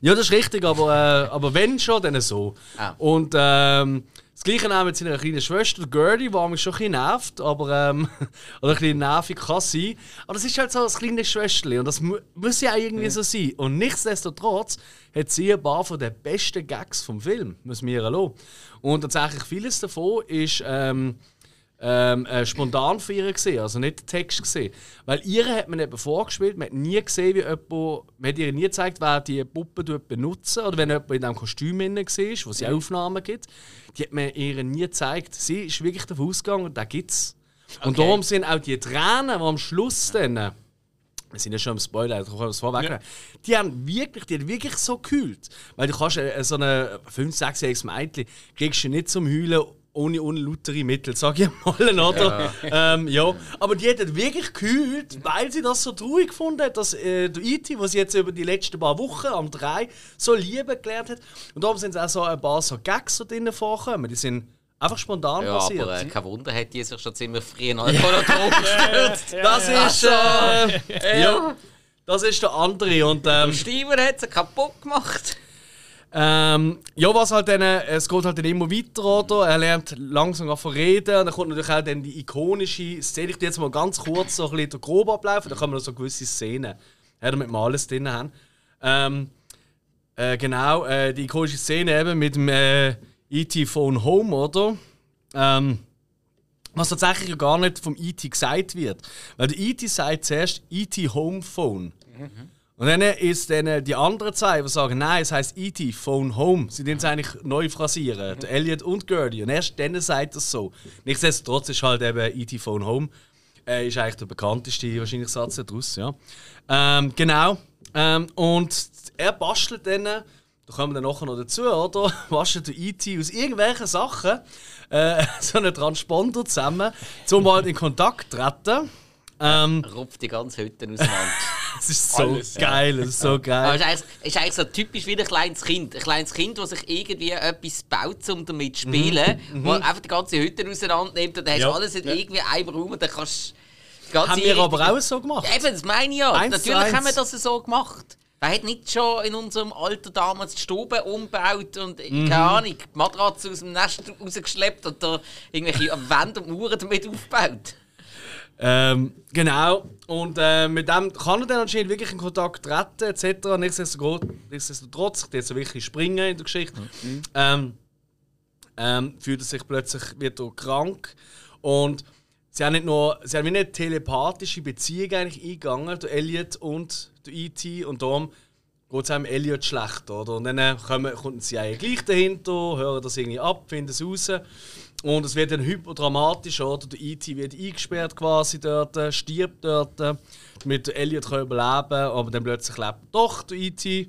ja, das ist richtig, aber, äh, aber wenn schon, dann so. Ah. Und ähm, das gleiche auch mit seiner kleinen Schwester, Gertie, die mich schon ein bisschen nervt, aber, ähm, oder ein bisschen nervig kann sein. Aber das ist halt so das kleine Schwesterchen und das mu muss ja auch irgendwie so sein. Und nichtsdestotrotz hat sie ein paar von den besten Gags vom Film, muss mir lassen. Und tatsächlich vieles davon ist ähm, ähm, äh, spontan von ihr gesehen, also nicht Text gesehen. Weil ihr hat man eben vorgespielt, man hat nie gesehen, wie jemand, man hat ihr nie gezeigt, wer die Puppe tut benutzen oder wenn jemand in diesem Kostüm drin war, wo es ja Aufnahmen gibt, die hat man ihr nie gezeigt. Sie ist wirklich davon ausgegangen, und da gibt es. Und Okay. darum sind auch die Tränen, die am Schluss dann, wir sind ja schon im Spoiler, da kann ich das vorwegnehmen. Die haben wirklich, die haben wirklich so gekühlt. Weil du kannst äh, so eine 5-, 6-jähriges Mädchen kriegst du nicht zum Heulen ohne unlautere Mittel, sag ich mal, oder? Ja. Ähm, ja. Aber die hat wirklich gekühlt, weil sie das so traurig gefunden hat, dass äh, der E.T., was sie jetzt über die letzten paar Wochen am 3 so lieben gelernt hat. Und darum sind auch so ein paar so Gags so drinnen vorgekommen. Die sind einfach spontan Ja, passiert. aber äh, kein Wunder, hat die sich schon ziemlich früh in Alkohol gestürzt. das ist. Äh, ja. Das ist der andere. Und, ähm, Steimer hat sie kaputt gemacht. Ähm, ja, was halt dann, äh, es geht halt dann immer weiter, oder? Er lernt langsam an zu reden und dann kommt natürlich auch dann die ikonische Szene. Ich jetzt mal ganz kurz so ein bisschen grob ablaufen, da man noch so gewisse Szenen, ja, damit wir alles drin haben. Ähm, äh, genau, äh, die ikonische Szene eben mit dem äh, E.T. Phone Home, oder? Ähm, was tatsächlich ja gar nicht vom E.T. gesagt wird. Weil der E.T. sagt zuerst E.T. Home Phone. Und dann ist dann die anderen zwei, die sagen, nein, es heißt E.T. Phone Home. Sie den es eigentlich neu phrasieren. Der Elliot und Gertie. Und erst dann sagt das so. Nichtsdestotrotz ist halt eben E.T. Phone Home. Äh, ist eigentlich der bekannteste wahrscheinlich Satz daraus, ja. Ähm, genau. Ähm, und er bastelt dann, da kommen wir dann nachher noch dazu, oder? Bastelt der E.T. aus irgendwelchen Sachen äh, so einen Transponder zusammen, um halt in Kontakt zu treten. Ähm, Rupft die ganze Hütte auseinander. es ist so Alles, ja. geil, es ist so Aber geil. es ist eigentlich, es ist eigentlich so typisch wie ein kleines Kind. Ein kleines Kind, das sich irgendwie etwas baut, um damit zu spielen, wo einfach die ganze Hütte auseinander nimmt und dann hast du Mhm. Ja. alles in irgendwie einem Raum und dann kannst du die ganze Haben wir aber auch so gemacht. Ja, Eben, das meine ich ja. Eins Natürlich haben wir eins. das so gemacht. Wer hat nicht schon in unserem Alter damals die Stube umgebaut und, äh, keine Ahnung, die Matratze aus dem Nest rausgeschleppt und da irgendwelche Wände und Mauern damit aufgebaut? Ähm, genau. Und äh, mit dem kann er dann anscheinend wirklich in Kontakt treten, etc. Nichtsdestotrotz, nichtsdestotrotz ich so wirklich springen in der Geschichte. Ähm, ähm, fühlt er sich plötzlich wieder krank. Und sie haben nicht nur sie haben eine telepathische Beziehung eigentlich eingegangen, der Elliot und der E.T. Und darum geht es einem Elliot schlecht. Oder? Und dann äh, kommen, kommt sie eigentlich gleich dahinter, hören das irgendwie ab, finden es raus. Und es wird dann hyperdramatisch, oder? Der E.T. wird eingesperrt quasi dort, äh, stirbt dort, äh, damit der Elliot kann überleben aber dann plötzlich lebt doch der E.T.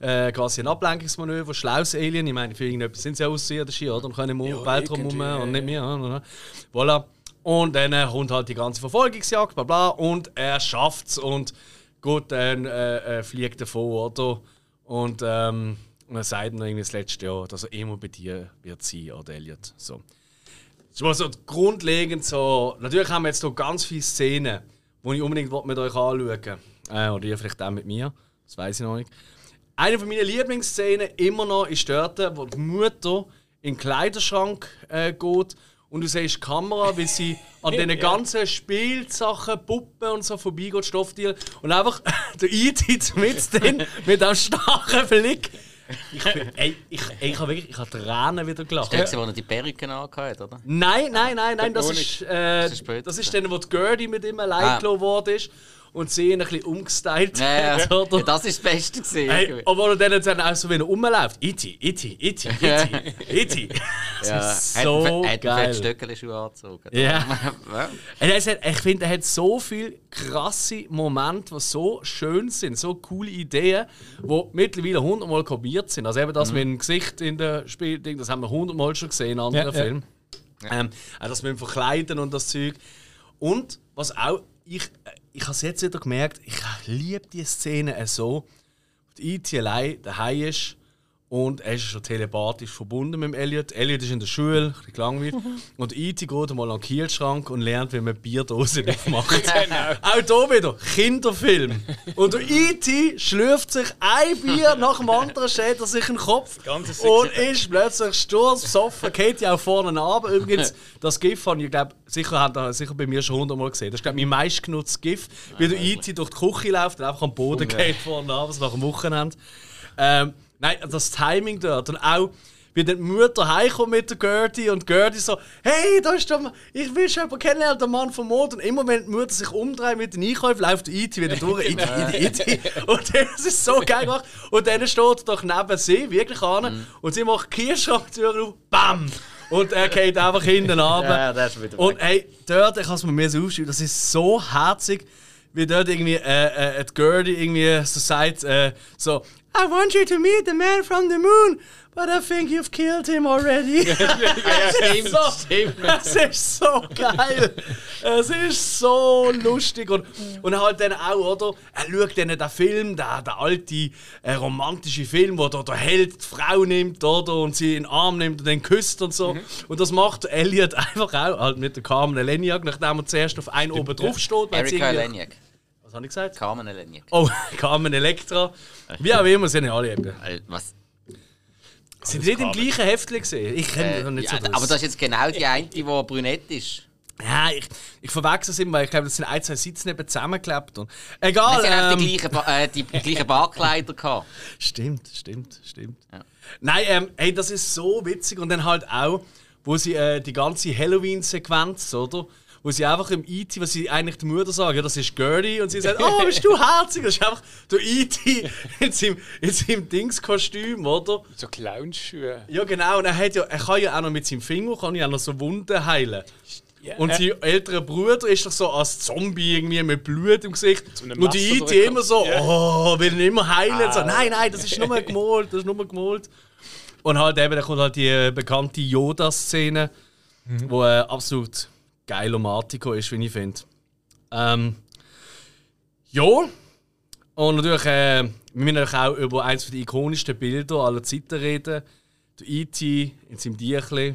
Äh, quasi ein Ablenkungsmanöver, schlaues Alien. Ich meine, für irgendetwas sind sie ja Außerirdische, oder? Und können im Ja, Weltraum rum und nicht mehr. Oder? Voilà. Und dann äh, kommt halt die ganze Verfolgungsjagd, bla bla, und er schafft's und gut, dann äh, äh, fliegt davon, oder? Und, ähm, und er sagt dann irgendwie das letzte Jahr, dass er immer bei dir wird sein, oder Elliot. So. Das ist mal so grundlegend so. Natürlich haben wir jetzt noch ganz viele Szenen, die ich unbedingt mit euch anschauen. Äh, oder ihr vielleicht auch mit mir. Das weiß ich noch nicht. Eine von meinen Lieblingsszenen immer noch ist dort, wo die Mutter in den Kleiderschrank äh, geht und du siehst die Kamera, wie sie an diesen ganzen Spielsachen, Puppen und so vorbeigeht, Stofftiere und einfach der E.T. mit drin, mit einem starken Blick. Ich, ey, ich, ey, ich habe wirklich ich habe Tränen wieder gelacht. Der, wo er die Perücken angehört oder? Nein, nein, nein, nein, das ist, äh, Das ist das ist dann, wo die Gertie mit ihm allein gelassen worden ist und sie ihn ein bisschen umgestylt Ja, ja. hat. oder? ja, das ist das Beste gesehen. Hey, aber er dann, dann auch so, wenn er rumläuft, Iti, Iti, Iti, Iti, Iti. Das ja, ist so hat, hat geil. Stöckelschuhe angezogen. Ja. ja. Hat, ich finde, er hat so viele krasse Momente, die so schön sind, so coole Ideen, die mittlerweile hundertmal kopiert sind. Also eben das mit dem Gesicht in der Spielding, das haben wir hundertmal schon gesehen in anderen Ja, ja. Filmen. Ähm, auch das mit dem Verkleiden und das Zeug. Und was auch, ich, äh, ich habe es jetzt wieder gemerkt, ich liebe die Szene so, die IT allein daheim ist und er ist schon telepathisch verbunden mit Elliot. Elliot ist in der Schule, ein bisschen gelangweilt. Und IT geht mal an den Kielschrank und lernt, wie man Bierdosen aufmacht. Auch hier wieder Kinderfilm. Und der IT schlürft sich ein Bier nach dem anderen, schält er sich in den Kopf und ist plötzlich sturzbesoffen, geht ja auch vorne ab. Übrigens, das GIF habe ich, glaube sicher, habt ihr sicher bei mir schon hundertmal gesehen. Das ist, glaube ich, mein meistgenutztes GIF, wie der IT durch die Küche läuft und einfach am Boden geht vorne ab, was nach dem Wochenende. Ähm, nein, das Timing dort und auch wie die Mutter heimkommt mit der Gertie und Gertie so, hey, da ist der Mann, ich will schon jemanden kennenlernen, der Mann vom Mond. Und immer wenn die Mutter sich umdreht mit den Einkäufen, läuft der IT wieder durch, IT, IT, IT. Und das ist so geil gemacht. Und dann steht er doch neben sie, wirklich an, und sie macht die Kühlschranktür auf, BAM! Und er geht einfach hinten runter. Ja, Und hey, dort, ich kann es mir aufschreiben, das ist so herzig, wie dort irgendwie äh, äh, die Gertie irgendwie so sagt, äh, so I want you to meet the man from the moon, but I think you've killed him already. stimmt, so, stimmt. Es ist so geil. Es ist so lustig. Und, und halt dann auch, oder? Er schaut dann den Film, der, der alte äh, romantische Film, wo der, der Held die Frau nimmt, oder? Und sie in den Arm nimmt und dann küsst und so. Und das macht Elliot einfach auch, halt mit der Carmen Leniak, nachdem er zuerst auf einen oben drauf steht. Erika irgendwie- Leniak. Was habe ich gesagt? Carmen Leniak. Oh, Carmen Electra. Wie auch immer, sind ja alle eben. Äh, Was? Sind die nicht im gleichen Heftchen gesehen? Ich kenne Äh, nicht ja, so aber das ist jetzt genau die eine, die brünett ist. Ja, ich, ich verwechsel es immer, weil ich glaube, das sind ein, zwei Sitze neben zusammengeklebt. Und egal. haben auch Ähm, die gleichen, Ba- äh, die gleichen Barkleider gehabt. Stimmt, stimmt, stimmt. Ja. Nein, ähm, hey, das ist so witzig. Und dann halt auch, wo sie äh, die ganze Halloween-Sequenz, oder? Wo sie einfach im E.T., was sie eigentlich der Mutter sagen, ja, das ist Gertie. Und sie sagt, oh, bist du herzig? Das ist einfach der E.T. in seinem, in seinem Dingskostüm, oder? So Clownschuhe. Ja, genau. Und er, hat ja, er kann ja auch noch mit seinem Finger kann ja auch noch so Wunden heilen. Ja. Und sein älterer Bruder ist doch so als Zombie irgendwie mit Blut im Gesicht. Und die IT immer so, durchkommt. oh, will ihn immer heilen. So, Ah. nein, nein, das ist nur gemalt, das ist nur gemalt. Und halt eben, da kommt halt die bekannte Yoda-Szene, wo äh, absolut geiler Matiko ist, wie ich finde. Ähm, ja. Und natürlich, äh, wir müssen natürlich auch über eines der ikonischsten Bilder aller Zeiten reden. Der E.T. in seinem Diechli,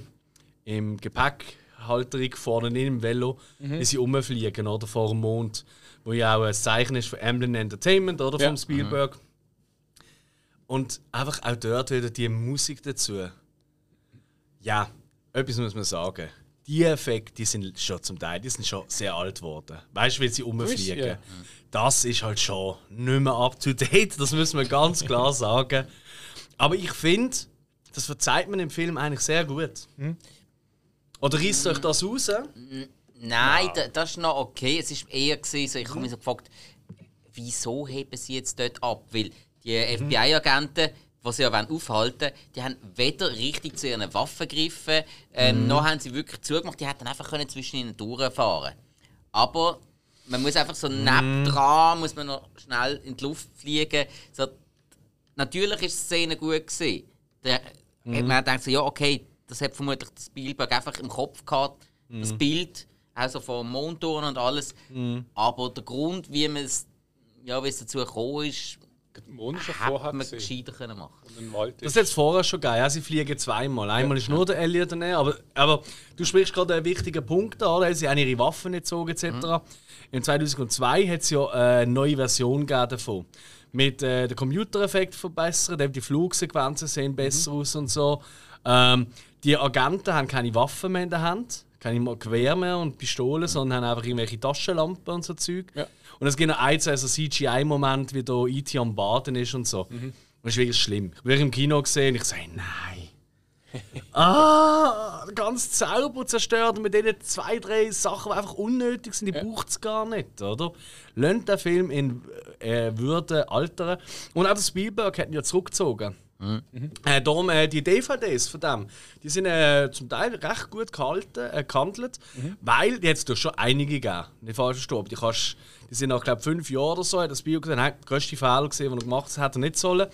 im Gepäckhalterung vorne im Velo, wie sie rumfliegen oder, vor dem Mond. Wo ja auch ein Zeichen ist von Amblin Entertainment oder Ja. vom Spielberg. Und einfach auch dort wieder die Musik dazu. Ja, etwas muss man sagen. Die Effekte, die sind schon zum Teil, die sind schon sehr alt geworden. Weißt du, wie sie rumfliegen? Ja. Das ist halt schon nicht mehr up to date, das müssen wir ganz klar sagen. Aber ich finde, das verzeiht man im Film eigentlich sehr gut. Oder reißt euch das raus? Nein, da, das ist noch okay. Es ist eher gewesen, so, ich habe mich so gefragt, wieso heben sie jetzt dort ab? Weil die FBI-Agenten, die sie ja aufhalten wollen, die haben weder richtig zu ihren Waffen gegriffen, ähm, noch haben sie wirklich zugemacht. Die hätten einfach können zwischen ihnen durchfahren Aber man muss einfach so nebendran, muss man noch schnell in die Luft fliegen. So, natürlich ist die Szene gut gewesen. Da hat man gedacht, so, ja okay, das hat vermutlich der Spielberg einfach im Kopf gehabt, das Bild, also vom Mondturm und alles. Aber der Grund, wie man es, ja, wie es dazu gekommen ist, Hätte vorher man gescheiter können machen. Das ist jetzt vorher schon geil. Ja, sie fliegen zweimal. Einmal ist nur der Elliot daneben, aber, aber du sprichst gerade einen wichtigen Punkt an. oder? Sie haben ihre Waffen nicht gezogen etc. Im 2002 hat es ja äh, eine neue Version gegeben davon. Mit äh, den Computereffekt verbessern, eben die Flugsequenzen sehen besser aus und so. Ähm, die Agenten haben keine Waffen mehr in der Hand, keine Gewehr mehr und Pistolen, sondern haben einfach irgendwelche Taschenlampen und so Zeug. Ja. Und es gibt noch ein, zwei so CGI-Momente, wie da E.T. am Baden ist und so. Und das ist wirklich schlimm. Ich habe im Kino gesehen und ich sage, nein. ah, der ganze Zauber zerstört und mit diesen zwei, drei Sachen, die einfach unnötig sind, die braucht es gar nicht, oder? Lasst den Film in äh, Würde altern. Und auch der Spielberg hat ihn ja zurückgezogen. Äh, darum äh, die DVDs von dem, die sind äh, zum Teil recht gut gehalten, äh, gehandelt, weil die jetzt schon einige gegeben. Nicht falsch verstehen, aber die, kannst, die sind nach glaube fünf Jahren oder so, hat das Bio gesagt, nein, der grösste Fehler gesehen, den er gemacht hat, hätte er nicht sollen.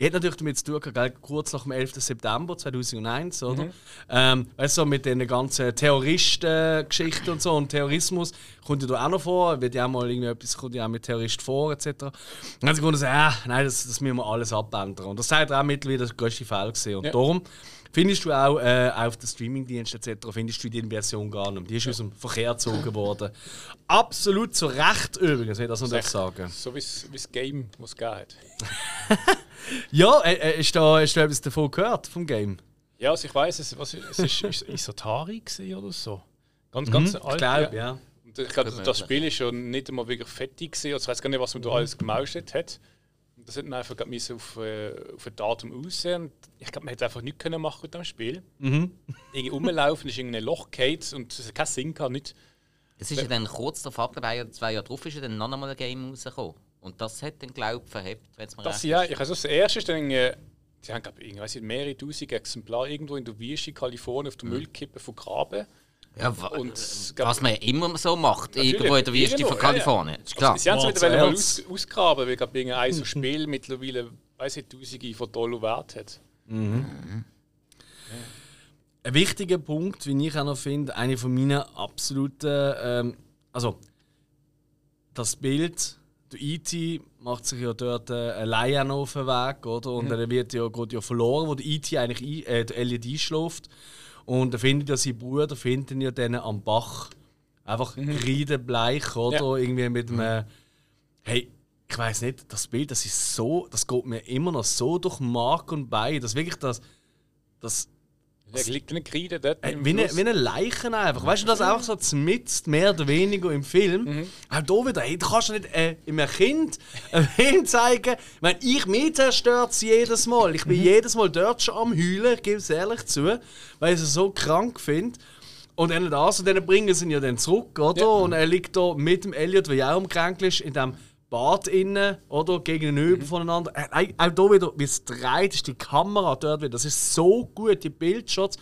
Ich hätte natürlich damit zu tun, gell, kurz nach dem 11. September 2001, oder? Ähm, weißt du, so mit den ganzen Terroristen-Geschichten und so und Terrorismus kommt ja da auch noch vor, wird ja auch mal irgendwie etwas kommt ja auch mit Terroristen vor, etc. Und dann haben sie so, äh, nein, das, das müssen wir alles abändern. Und das sagt auch mittlerweile der grösste Fehler gesehen. Und Ja. darum findest du auch äh, auf den Streamingdienst etc. findest du die Version gar nicht. Die ist aus dem Verkehr gezogen worden. Absolut zu Recht übrigens, wenn ich das noch sagen. So wie es das Game muss geben hat. Ja, äh, äh, ist da, hast du etwas davon gehört, vom Game? Ja, also ich weiß es, was, es ist, ist Isotari oder so. Ganz, ganz alt. Mhm, Ich glaube, ja. ja. Und ich glaube, das, das Spiel ist schon nicht einmal wirklich fertig gewesen. Also ich weiß gar nicht, was man da alles gemauscht hat. Das hat man einfach gerade müssen auf, äh, auf ein Datum aussehen. Und ich glaube, man hätte einfach nichts können machen mit dem Spiel. Irgendwie rumlaufen, ist in ein Loch gefallen und es hat keinen Sinn gehabt. Nicht. Es ist ja dann kurz darauf, oder zwei Jahre drauf, ist ja dann noch einmal ein Game rausgekommen. Und das hat dann, glaube ich, verhebt, wenn es mir Das ja, ich also das erste ist dann, äh, sie haben glaube ich, mehrere tausend Exemplare irgendwo in der Wüste Kalifornien auf der Müllkippe vergraben. Ja, wa- Und gab- was man ja immer so macht, Natürlich, irgendwo in der Wüste von ja, ja. Kalifornien. Ist klar. Sie haben es mittlerweile mal aus, ausgraben, weil gerade wegen ein so Spiel mittlerweile, weiß ich, Tausende von Dollar wert hat. Ein wichtiger Punkt, wie ich auch noch finde, eine von meinen absoluten. Ähm, also, das Bild, der E.T. macht sich ja dort äh, alleine noch auf den Weg, oder? Und dann wird ja, geht ja verloren, wo der E.T. eigentlich ein, äh, der Elliot einschläft. Und er findet ja seinen Bruder, findet ihn ja dann am Bach. Einfach kreidebleich, oder? Ja. Irgendwie mit einem. Hey, ich weiß nicht, das Bild, das ist so, das geht mir immer noch so durch Mark und Bein, dass wirklich das. das Der liegt der Kreide dort. Im wie, eine, wie eine Leiche einfach. Weißt du, das einfach so zmitzt, mehr oder weniger im Film. Auch da wieder, hey, du kannst nicht äh, einem Kind einen Film zeigen. Ich meine, ich mich zerstört es jedes Mal. Ich bin jedes Mal dort schon am Heulen, ich gebe es ehrlich zu, weil ich es so krank finde. Und dann das, und dann bringen sie ihn ja dann zurück, oder? Ja. Und er liegt da mit dem Elliot, der ja auch umkränkelt ist, in dem Bad innen, oder? Gegenüber voneinander. Äh, auch da wieder, wie es dreht, ist die Kamera dort wieder. Das ist so gut, die Bildshots.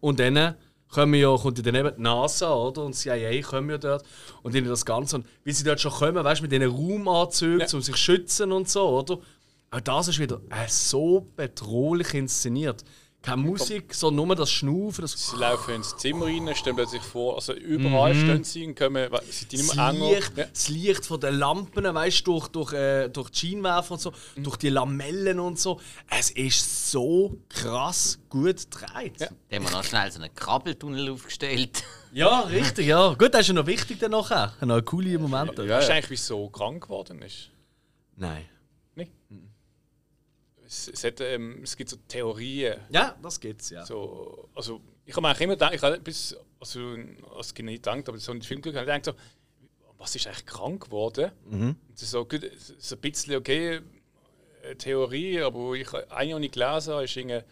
Und dann kommen ja, kommt ja dann eben die NASA oder? und CIA kommen ja dort und ihnen das Ganze. Und wie sie dort schon kommen, weißt du, mit diesen Raumanzügen, Ja. um sich zu schützen und so, oder? Auch das ist wieder äh, so bedrohlich inszeniert. Keine Musik, sondern nur das Schnaufen, das Sie laufen ins Zimmer rein, stellen plötzlich vor, also überall stehen sie und kommen, sind die nicht mehr das enger. Licht, Ja. das Licht von den Lampen, weißt du, durch, durch, äh, durch die Scheinwerfer und so, durch die Lamellen und so. Es ist so krass gut gedreht. Ja. Da haben wir noch schnell so einen Krabbeltunnel aufgestellt. Ja, richtig, ja. Gut, das ist ja noch wichtig dann nachher. Noch coole Momente. Weißt du eigentlich, wieso krank geworden ist? Nein. Nicht? Es, es, hat, ähm, es gibt so Theorien. Ja, das gibt's, ja. So, also, ich habe mir eigentlich immer gedacht, ich habe bis, also, als Kind nicht gedacht, aber so in den Film geschaut, habe ich gedacht, so, was ist eigentlich krank geworden? Mhm. Das ist so, gut, so ein bisschen okay, äh, Theorie, aber ich eigentlich auch nicht gelesen habe, ist irgendwie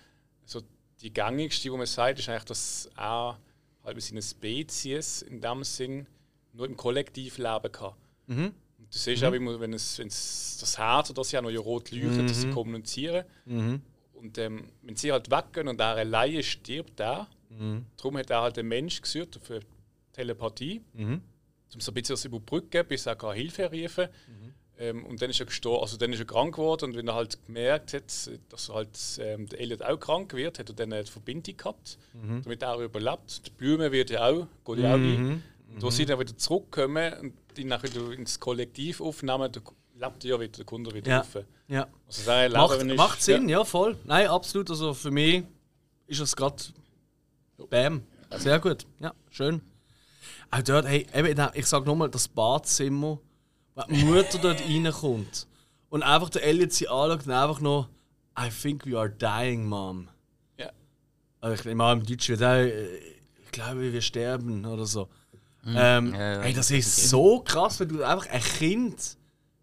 so die gängigste, die man sagt, ist eigentlich, dass er halt mit seiner Spezies in dem Sinn nur im Kollektiv leben kann. Mhm. Du siehst mhm. auch immer, wenn es, wenn es das Herz oder das ja noch rot leuchtet, mhm. dass sie mhm. kommunizieren. Mhm. Und ähm, wenn sie halt weggehen und er alleine stirbt, der, mhm. darum hat er halt den Mensch gesucht für Telepathie, mhm. um so ein bisschen das überbrücken, bis er kann Hilfe rufen mhm. ähm, Und dann ist er gestorben, also dann ist er krank geworden und wenn er halt gemerkt hat, dass halt ähm, der Elliot auch krank wird, hat er dann eine Verbindung gehabt, mhm. damit er überlebt. Die Blume wird ja auch, geht ja auch rein. Und wo sie dann wieder zurückkommen und die nachher ins Kollektiv aufnehmen, da lebt ja wieder der Kunde wieder ja. auf. Ja. Also sagen, macht, ist, macht Sinn, ja. ja. voll. Nein, absolut. Also für mich ist es gerade Bam. Sehr gut. Ja, schön. Auch dort, hey, eben, ich sag nochmal, das Badzimmer, wenn die Mutter dort reinkommt und einfach der Elliot sie anschaut und einfach noch I think we are dying, Mom. Ja. Also ich nehme an, im Deutsch wird auch, äh, ich glaube, wir sterben oder so. Mhm. Ähm, ja, ja, ey, das ist so krass, wenn du einfach ein Kind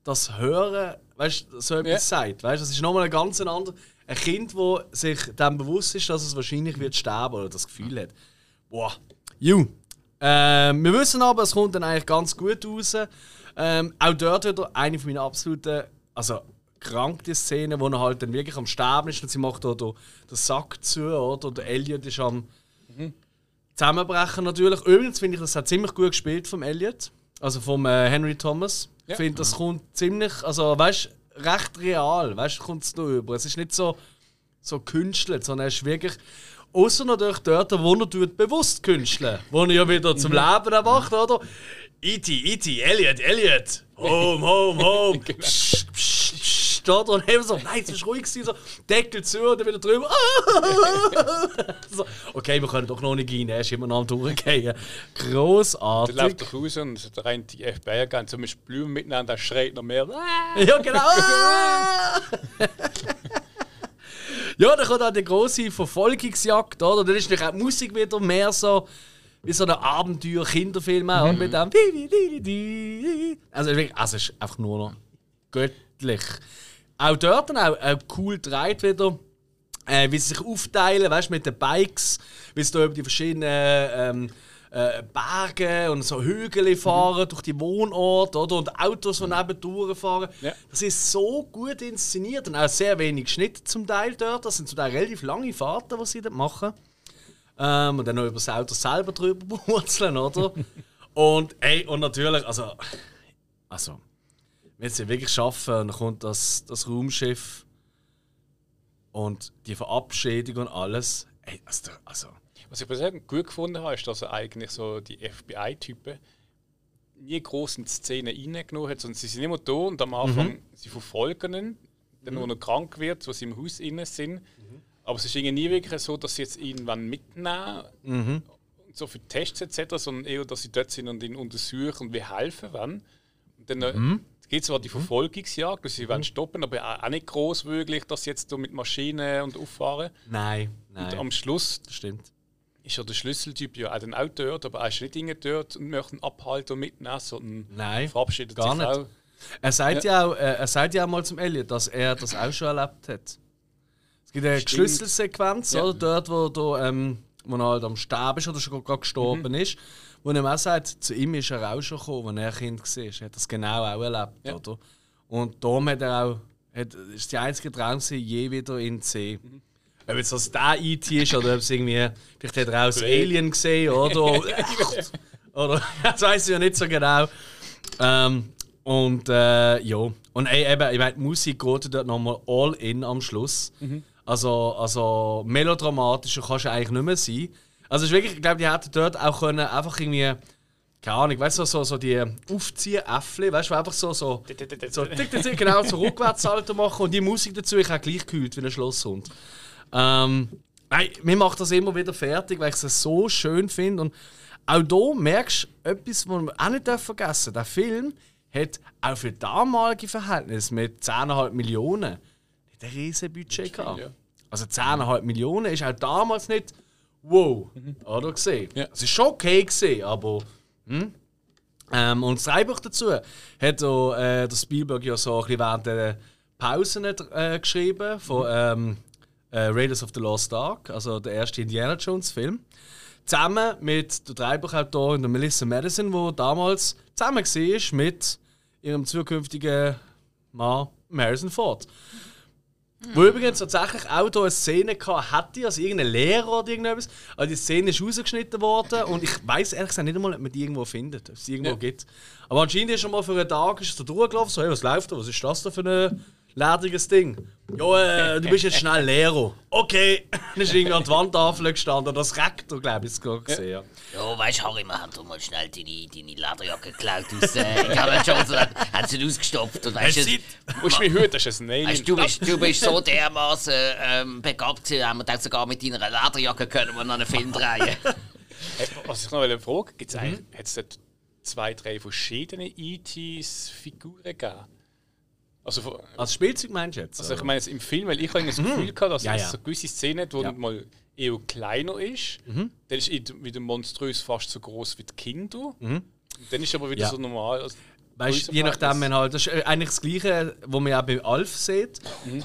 das Hören, weißt so etwas ja. sagt. Weißt, das ist nochmal ein ganz anderer. Ein Kind, das sich dem bewusst ist, dass es wahrscheinlich wird sterben oder das Gefühl hat. Boah, you. Ähm, wir wissen aber, es kommt dann eigentlich ganz gut raus. Ähm, auch dort wieder eine von meinen absoluten, also kranke Szenen, wo er halt dann wirklich am Sterben ist und sie macht da den Sack zu, oder? Der Elliot ist am mhm zusammenbrechen natürlich. Übrigens finde ich, das hat ziemlich gut gespielt vom Elliot, also vom äh, Henry Thomas. Ich finde, das kommt ziemlich, also weißt recht real, weißt kommt es da über. Es ist nicht so, so künstelt, sondern es ist wirklich. Außer natürlich dort, wo er tut, bewusst künsteln, wo er ja wieder zum mhm. Leben erwacht, oder? E.T., E.T., Elliot, Elliot, home, home, home. genau. psch, psch, steht und eben so, nein, es ist ruhig gewesen, so, Deckel zu und dann wieder drüber. so, okay, wir können doch noch nicht rein, er ist immer noch am Durchgehen. Großartig. Der läuft doch raus und der rennt die FBI gehen zum Beispiel miteinander, der schreit noch mehr. ja, genau. ja, dann kommt auch die große Verfolgungsjagd, oder? Dann ist auch die Musik wieder mehr so wie so ein Abenteuer-Kinderfilm mhm. mit dem. Also, also, es ist einfach nur noch göttlich. Auch dort dann auch äh, cool dreht wieder. Äh, wie sie sich aufteilen, weißt mit den Bikes, wie sie da über die verschiedenen ähm, äh, Berge und so Hügel fahren, mhm. durch die Wohnorte oder? und Autos, die neben durchfahren. Ja. Das ist so gut inszeniert und auch sehr wenig Schnitt zum Teil dort. Das sind zum Teil relativ lange Fahrten, die sie dort machen. Ähm, und dann noch über das Auto selber drüber wurzeln, oder? und, ey, und natürlich, also, also wenn sie wirklich schaffen dann kommt das, das Raumschiff und die Verabschiedung und alles. Ey, also, also. Was ich persönlich gut gefunden habe, ist, dass er eigentlich so die FBI-Typen nie groß in die Szene reingenommen hat, sondern sie sind immer da und am Anfang mhm. sie verfolgen ihn, dann, mhm. wo er krank wird, wo sie im Haus innen sind. Mhm. Aber es ist irgendwie nie wirklich so, dass sie jetzt ihn mitnehmen mhm. so für Tests etc., sondern eher, dass sie dort sind und ihn untersuchen und wir helfen wollen. Und dann mhm gibt zwar die mhm. Verfolgungsjagd, dass sie mhm. wollen stoppen, aber auch nicht groß wirklich, dass sie jetzt mit Maschinen und auffahren. Nein, nein. Und am Schluss das stimmt. ist ja der Schlüsseltyp ja auch dann auch dort, aber er ist nicht Dinge dort und möchte ihn abhalten und mitnehmen, sondern nein, verabschiedet gar sich nicht. auch. Er sagt ja, ja auch, äh, er sagt ja auch mal zum Elliot, dass er das auch schon erlebt hat. Es gibt eine Schlüsselsequenz, ja. oder, dort, wo, du, ähm, wo er halt am Sterben ist oder schon gerade gestorben mhm. ist wo er auch sagt, zu ihm ist er auch schon gekommen, als er Kind war. Er hat das genau auch erlebt. Ja. Oder? Und darum hat er auch, hat, ist der einzige Traum, je wieder in C. Mhm. Ob jetzt das der IT ist oder ob es irgendwie, vielleicht hat er auch das Alien gesehen oder. oder das weiß ich ja nicht so genau. Ähm, und äh, ja. Und ey, eben, ich meine, die Musik geht dort nochmal all in am Schluss. Mhm. Also, also melodramatischer kannst du eigentlich nicht mehr sein. Also ist wirklich, ich glaube, die hätten dort auch können einfach irgendwie, keine Ahnung, weißt du, so, so die Aufziehen-Äffle, weißt du, einfach so, so, so tick, tick, genau, so Rückwärtssalto machen und die Musik dazu, ich habe gleich gehüllt wie ein Schlosshund. Ähm, nein, mir macht das immer wieder fertig, weil ich es so schön finde und auch hier merkst du etwas, was wir auch nicht vergessen dürfen. Der Film hat auch für damalige Verhältnisse mit 10,5 Millionen hat ein riesen Budget gehabt. Also 10,5 Millionen ist auch damals nicht wow, oder gesehen. Ja. Es ist schon okay gesehen, aber hm? ähm, und das Drehbuch dazu hat auch, äh, der Spielberg ja so ein bisschen während der Pausen äh, geschrieben von ähm, äh, Raiders of the Lost Ark, also der erste Indiana Jones Film. Zusammen mit der Drehbuchautorin der Melissa Madison, wo damals zusammen war mit ihrem zukünftigen Mann Harrison Ford. Wo übrigens tatsächlich auch hier eine Szene gehabt hätte, also irgendein Lehrer oder irgendetwas. Aber die Szene ist rausgeschnitten worden und ich weiß ehrlich gesagt nicht einmal, ob man die irgendwo findet, ob es irgendwo Ja. gibt. Aber anscheinend ist schon mal für einen Tag ist es da durchgelaufen, so, hey, was läuft da, was ist das da für ein lediges Ding? Ja, äh, du bist jetzt schnell Lehrer. Okay, dann ist irgendwie an die Wandtafel gestanden, das Rektor, glaube ich, gerade gesehen. Ja. Ja, weißt du, Harry, wir haben doch mal schnell deine, deine Lederjacke geklaut aus äh, Indiana Jones und haben sie ausgestopft. Und weißt, du, Du musst mich hüten, das ist ein Alien. weißt, du, bist, du bist so dermaßen ähm, begabt gewesen, haben wir gedacht, sogar mit deiner Lederjacke können wir noch einen Film drehen. Hey, Was ich noch eine Frage gibt es eigentlich hat's dort zwei, drei verschiedene E.T.s Figuren gegeben? Also, Als Spielzeug meinst du jetzt? also ich meine jetzt im Film, weil ich habe das Gefühl gehabt, dass Ja, es ja. so gewisse Szenen hat, wo Ja. mal eher kleiner ist, dann ist er wieder monströs fast so groß wie die Kinder. Und dann ist er aber wieder Ja. so normal. Also Weißt, je nachdem, wenn halt, das ist äh, eigentlich das Gleiche, was man ja bei Alf sieht.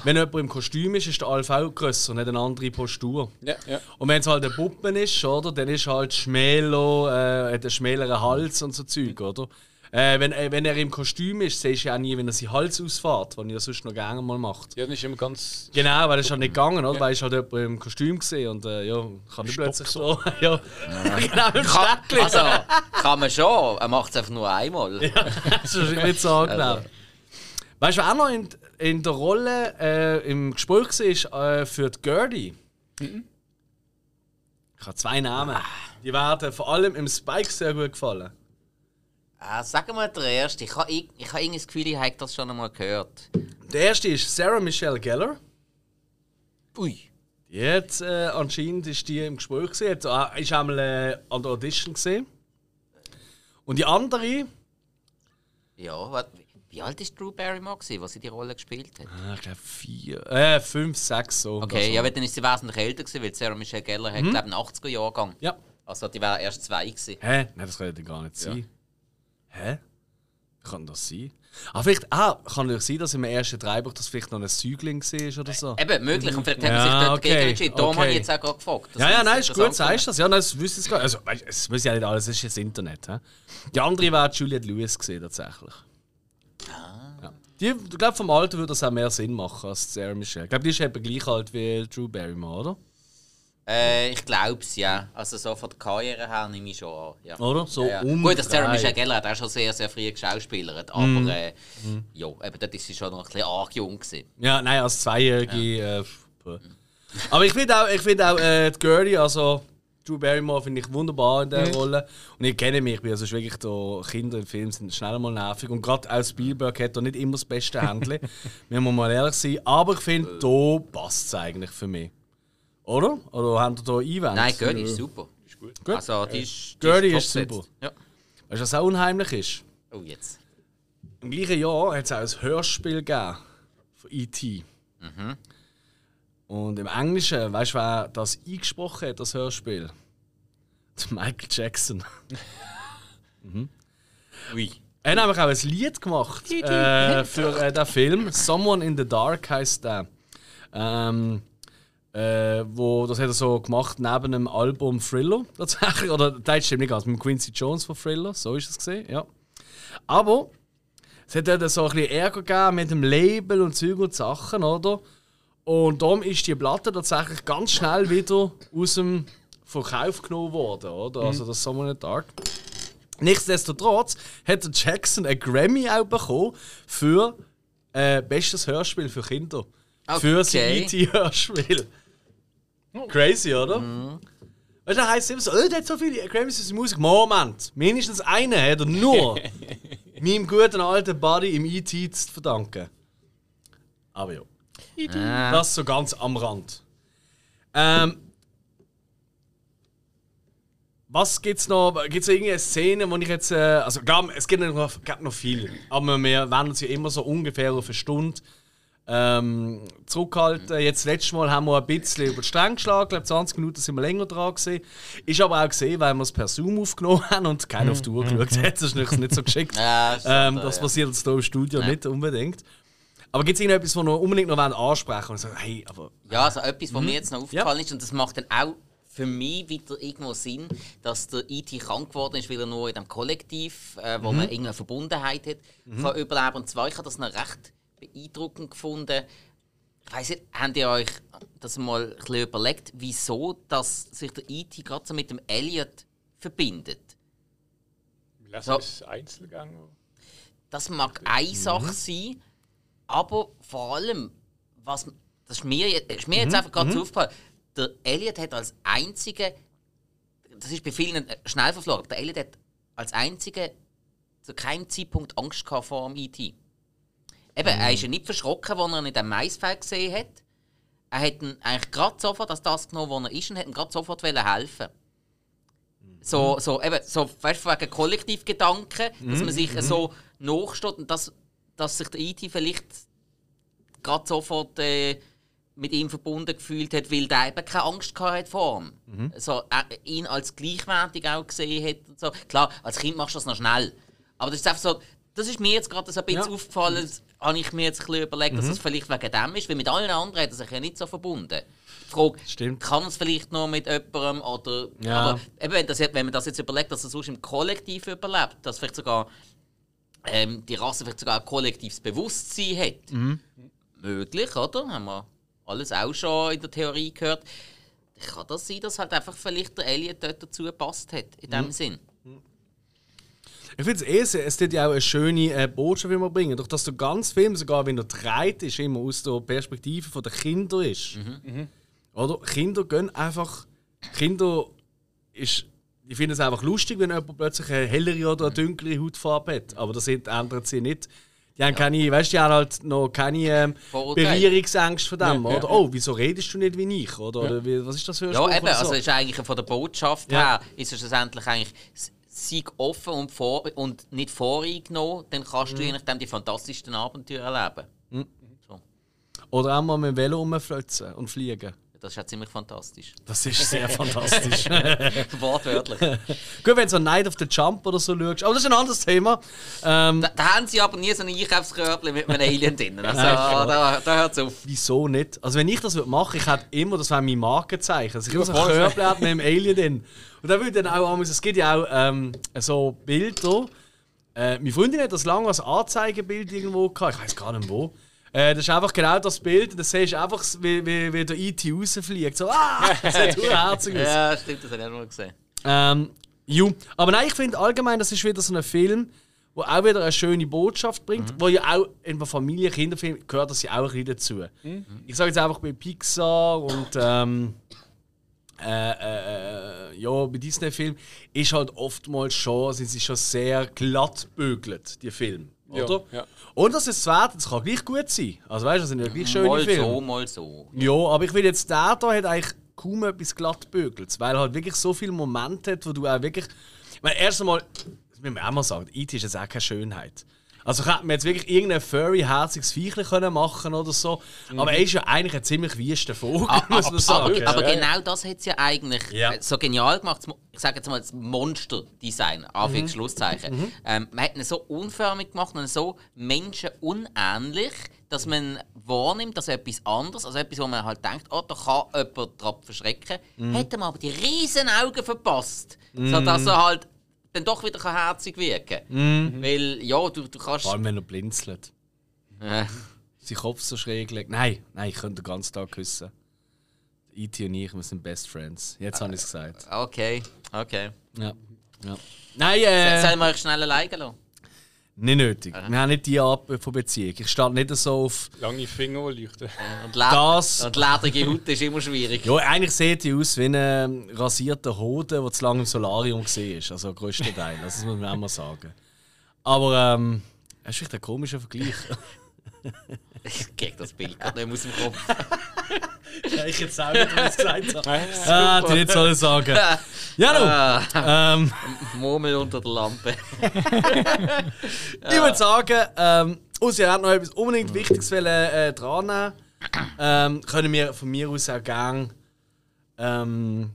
Wenn jemand im Kostüm ist, ist der Alf auch grösser, nicht eine andere Postur. Ja, ja. Und wenn es halt eine Puppe ist, oder, dann ist halt schmäler, äh, hat einen schmäleren Hals und so Zeug, oder? Äh, wenn, äh, wenn er im Kostüm ist, siehst du ja auch nie, wenn er seinen Hals ausfährt, was er ja sonst noch gerne mal macht. Ja, dann ist immer ganz. Genau, weil das ist halt nicht gegangen, oder? Weil ist halt jemand im Kostüm gesehen und äh, ja, kann ich plötzlich so. ja, genau, im Kann, also, kann man schon, er macht es einfach nur einmal. Das ist nicht so angenehm. Weißt du, wer auch noch in, in der Rolle äh, im Gespräch war äh, für die Gertie? Ich habe zwei Namen. Die werden vor allem im Spike sehr gut gefallen. Ah, sag mal der erste. Ich habe ich, ich hab irgendwie das Gefühl, ich habe das schon einmal gehört. Der erste ist Sarah Michelle Gellar. Ui. Hat, äh, anscheinend ist die im Gespräch gesehen, hat, äh, ist einmal äh, an der Audition gesehen. Und die andere, Ja, wat, wie alt ist Drew Barrymore, gewesen, als sie die Rolle gespielt hat? ah, ich glaube vier, äh, fünf, sechs so. Okay, ja, weil dann ist sie wesentlich älter gewesen, weil Sarah Michelle Gellar hat, glaube ich, einen 80er Jahrgang. Ja. Also die wäre erst zwei gewesen. Hä? Nein, das kann ja gar nicht sein. Hä? Kann das sein? Ah, vielleicht, ah, kann es sein, dass im ersten Dreibuch das vielleicht noch ein Säugling war oder so? Eben, möglich. Und vielleicht haben sie sich dort okay, dagegen entschieden. Darum okay. habe ich jetzt auch gerade gefragt. Das ja, ja, nein, ist gut, sagst du das. Ja, nein, das wüsste ich gar nicht. Also, weißt, es muss ja nicht alles, es ist das Internet. He? Die andere war Juliette Lewis gesehen, tatsächlich. Ja. Die, ich glaube, vom Alter würde das auch mehr Sinn machen als Sarah Michelle. Ich glaube, die ist eben gleich alt wie Drew Barrymore, oder? Äh, ich glaube es, ja. Also so von der Karriere her nehme ich schon an. Ja. Oder? So ja, ja. um Gut, dass Sarah. Michelle Gellar hat auch schon sehr, sehr früh geschauspielert. Aber Mhm. äh, ja, eben dort ist sie schon noch ein bisschen arg jung gewesen. Ja, nein, als Zweijährige. Äh, puh. Aber ich finde auch, ich find auch äh, die Gertie, also Drew Barrymore, finde ich wunderbar in dieser Rolle. Und ich kenne mich, also wirklich da, Kinder im Film sind schnell mal nervig. Und gerade auch Spielberg hat da nicht immer das beste Händchen. Müssen wir mal ehrlich sein. Aber ich finde, da passt es eigentlich für mich. Oder? Oder haben wir da Einwände? Nein, Gertie ist super. Ist gut. Gut. Also die ist, die Gertie ist top super. Ja. Weißt du, was auch unheimlich ist? Oh, jetzt. Im gleichen Jahr hat es auch ein Hörspiel gegeben von E.T. Und im Englischen, weißt du, wer das eingesprochen hat, das Hörspiel? Der Michael Jackson. Ui. Er hat nämlich auch ein Lied gemacht äh, für äh, den Film. Someone in the Dark heißt der. Ähm, äh, wo, das hat er so gemacht neben dem Album Thriller tatsächlich. Oder der stimmt nicht ganz, mit Quincy Jones von Thriller, so ist es gesehen, ja. Aber es hat dort so ein bisschen Ärger gegeben mit dem Label und Zeug und Sachen, oder? Und darum ist die Platte tatsächlich ganz schnell wieder aus dem Verkauf genommen worden, oder? Also das Someone in the Dark. Nichtsdestotrotz hat der Jackson einen Grammy auch bekommen für äh, bestes Hörspiel für Kinder. Für sein Okay. Crazy, oder? Weißt du, da heisst es immer so, oh, der hat so viele Grammys für seine Musik. Moment, mindestens einen hat er nur meinem guten alten Buddy im E.T. zu verdanken. Aber ja. Ah. Das so ganz am Rand. Ähm, was gibt's noch? Gibt es irgendeine Szene, wo ich jetzt. Äh, also, klar, es gibt noch, gibt noch viel. Aber wir wenden uns ja immer so ungefähr auf eine Stunde ähm, zurückhalten. Jetzt letztes Mal haben wir ein bisschen über die Stränge geschlagen. Ich glaube, 20 Minuten sind wir länger dran gewesen. Ist aber auch gesehen, weil wir es per Zoom aufgenommen haben und keiner auf die Uhr geschaut hat. Das ist nicht, nicht so geschickt. Ja, ist ähm, das ja. passiert jetzt hier im Studio nicht unbedingt. Aber gibt es irgendetwas, was wir unbedingt noch ansprechen wollen? Und sagen, hey, aber Ja, also etwas, Mhm. was mir jetzt noch aufgefallen ist, und das macht dann auch für mich wieder irgendwo Sinn, dass der IT krank geworden ist, weil er nur in dem Kollektiv, äh, Mhm. wo man irgendeine Verbundenheit hat, kann überleben. Und zwar, ich habe das noch recht beeindruckend gefunden. Ich weiss nicht, habt ihr euch das mal ein bisschen überlegt, wieso dass sich der IT gerade so mit dem Elliot verbindet? Lassen So. es Einzelgang. Das mag eine Sache sein, aber vor allem, was das ist mir, je- ist mir jetzt einfach gerade so aufgefallen, der Elliot hat als einziger, das ist bei vielen äh, schnell verflogen, der Elliot hat als einziger zu keinem Zeitpunkt Angst gehabt vor dem IT. Eben, er ist ja nicht verschrocken, als er ihn in dem Maisfeld gesehen hat. Er hat ihn eigentlich gerade sofort als das genommen, wo er ist, und hat ihm gerade sofort helfen so, so, eben, so weißt, wegen Kollektivgedanken, dass man sich so nachsteht und dass, dass sich der IT vielleicht gerade sofort äh, mit ihm verbunden gefühlt hat, weil der eben keine Angst gehabt hat vor ihm. So, er ihn als gleichwertig auch gesehen hat. Und so. Klar, als Kind machst du das noch schnell. Aber das ist einfach so, das ist mir jetzt gerade so ein bisschen Ja. aufgefallen, das habe ich mir jetzt ein bisschen überlegt, dass es vielleicht wegen dem ist, weil mit allen anderen hat er sich ja nicht so verbunden. Die Frage, Stimmt. kann es vielleicht noch mit jemandem oder... Ja. Aber eben, wenn, das, wenn man das jetzt überlegt, dass er sonst im Kollektiv überlebt, dass vielleicht sogar ähm, die Rasse vielleicht sogar ein kollektives Bewusstsein hat. Mhm. Möglich, oder? Haben wir alles auch schon in der Theorie gehört. Kann das sein, dass halt einfach vielleicht der Elliot dort dazu gepasst hat, in Mhm. dem Sinn? Ich finde es eh, es tut ja auch eine schöne äh, Botschaft, wir bringen. Durch dass der ganze Film, sogar wenn er dreht, ist immer aus der Perspektive der Kinder ist. Oder? Kinder gehen einfach. Kinder ist. Ich finde es einfach lustig, wenn jemand plötzlich eine hellere oder eine dunklere Hautfarbe hat. Aber das ändert sie nicht. Die haben keine, weißt, die haben halt noch keine ähm. Berührungsängste von dem. Ja, ja, oder? ja. Oh, wieso redest du nicht wie ich? Oder, oder was ist das für ein Ja, Spruch eben. oder so? Also ist eigentlich von der Botschaft Ja. her ist es schlussendlich eigentlich sei offen und, vor und nicht voreingenommen, dann kannst Mhm. du je nachdem die fantastischsten Abenteuer erleben. So. Oder auch mal mit dem Velo rumflitzen und fliegen. Das ist ja ziemlich fantastisch. Das ist sehr fantastisch. Wortwörtlich. Gut, wenn du so Night of the Jump oder so schaust. Aber das ist ein anderes Thema. Ähm, Da, da haben sie aber nie so ein Einkaufskörbchen mit einem Alien drin. Also, Nein, da, da hört es auf. wieso nicht? Also, wenn ich das würde machen ich hätte immer, das wäre mein Markenzeichen. Also, ich so ein. Körbchen mit dem Alien drin. Und dann würde dann auch, einmal- es gibt ja auch ähm, so Bilder. Äh, meine Freundin hat das lange als Anzeigebild irgendwo gehabt. Ich weiß gar nicht wo. Äh, das ist einfach genau das Bild. Dann siehst du einfach, wie, wie, wie der IT rausfliegt. So, ah! Das sieht herzig aus. Ja, stimmt, das habe ich auch mal gesehen. Ähm, ju. Aber nein, ich finde allgemein, das ist wieder so ein Film, wo auch wieder eine schöne Botschaft bringt, wo ja auch in der Familie, Kinderfilm gehört das ja auch ein bisschen dazu. Ich sage jetzt einfach bei Pixar und ähm, äh, äh, äh, ja, bei Disney-Filmen ist halt oftmals schon, sind sie schon sehr glatt bügelt, die Filme. Ja, Oder? ja. Und das ist das das kann gleich gut sein. Also weißt du, das sind ja gleich schöne Mal Filme. so, mal so. Ja, aber ich will jetzt, der da hat eigentlich kaum etwas glattbügelt, weil er halt wirklich so viele Momente hat, wo du auch wirklich. Ich meine, erst einmal, das müssen wir auch mal sagen, IT ist jetzt auch keine Schönheit. Also könnte man jetzt wirklich irgendein furry, herziges Viechchen können machen oder so. Aber er ist ja eigentlich ein ziemlich wüster Vogel, muss man sagen. Aber, aber genau das hat es ja eigentlich Ja. äh, so genial gemacht. Ich sage jetzt mal das Monster-Design, Anführungs- Schlusszeichen. Ähm, man hat ihn so unförmig gemacht und so menschenunähnlich, dass man wahrnimmt, dass etwas anderes, also etwas, wo man halt denkt, oh, da kann jemand drauf verschrecken, hat ihm aber die riesen Augen verpasst, sodass er halt dann doch wieder kann herzig wirken kann. Weil, ja, du, du kannst... Vor allem, wenn er blinzelt. Äh, Sein Kopf so schräg legt. Nein, nein, ich könnte den ganzen Tag küssen. IT und ich, wir sind Best Friends. Jetzt habe ich es gesagt. okay, okay. Ja. ja. Nein, äh. Sollen wir euch schnell alleine lassen? Nicht nötig. Wir haben nicht die Art von Beziehung. Ich stehe nicht so auf. Lange Finger leuchten. Und, led Das- und ledrige Haut ist immer schwierig. Ja, eigentlich sieht die aus wie ein ähm, rasierter Hoden, der zu lange im Solarium war. Also größter Teil. Das muss man auch mal sagen. Aber ähm, das ist vielleicht ein komischer Vergleich. Ich krieg das Bild gerade nicht aus dem Kopf. ja, ich jetzt auch nicht, was ich gesagt habe. Ah, die nicht sollen sagen. Ja, no. Ah, ähm, Murmel unter der Lampe. Ich würde sagen, ähm, oh, sie hat noch etwas unbedingt Wichtiges wollen, äh, dran nehmen. Ähm, können wir von mir aus auch gerne ähm,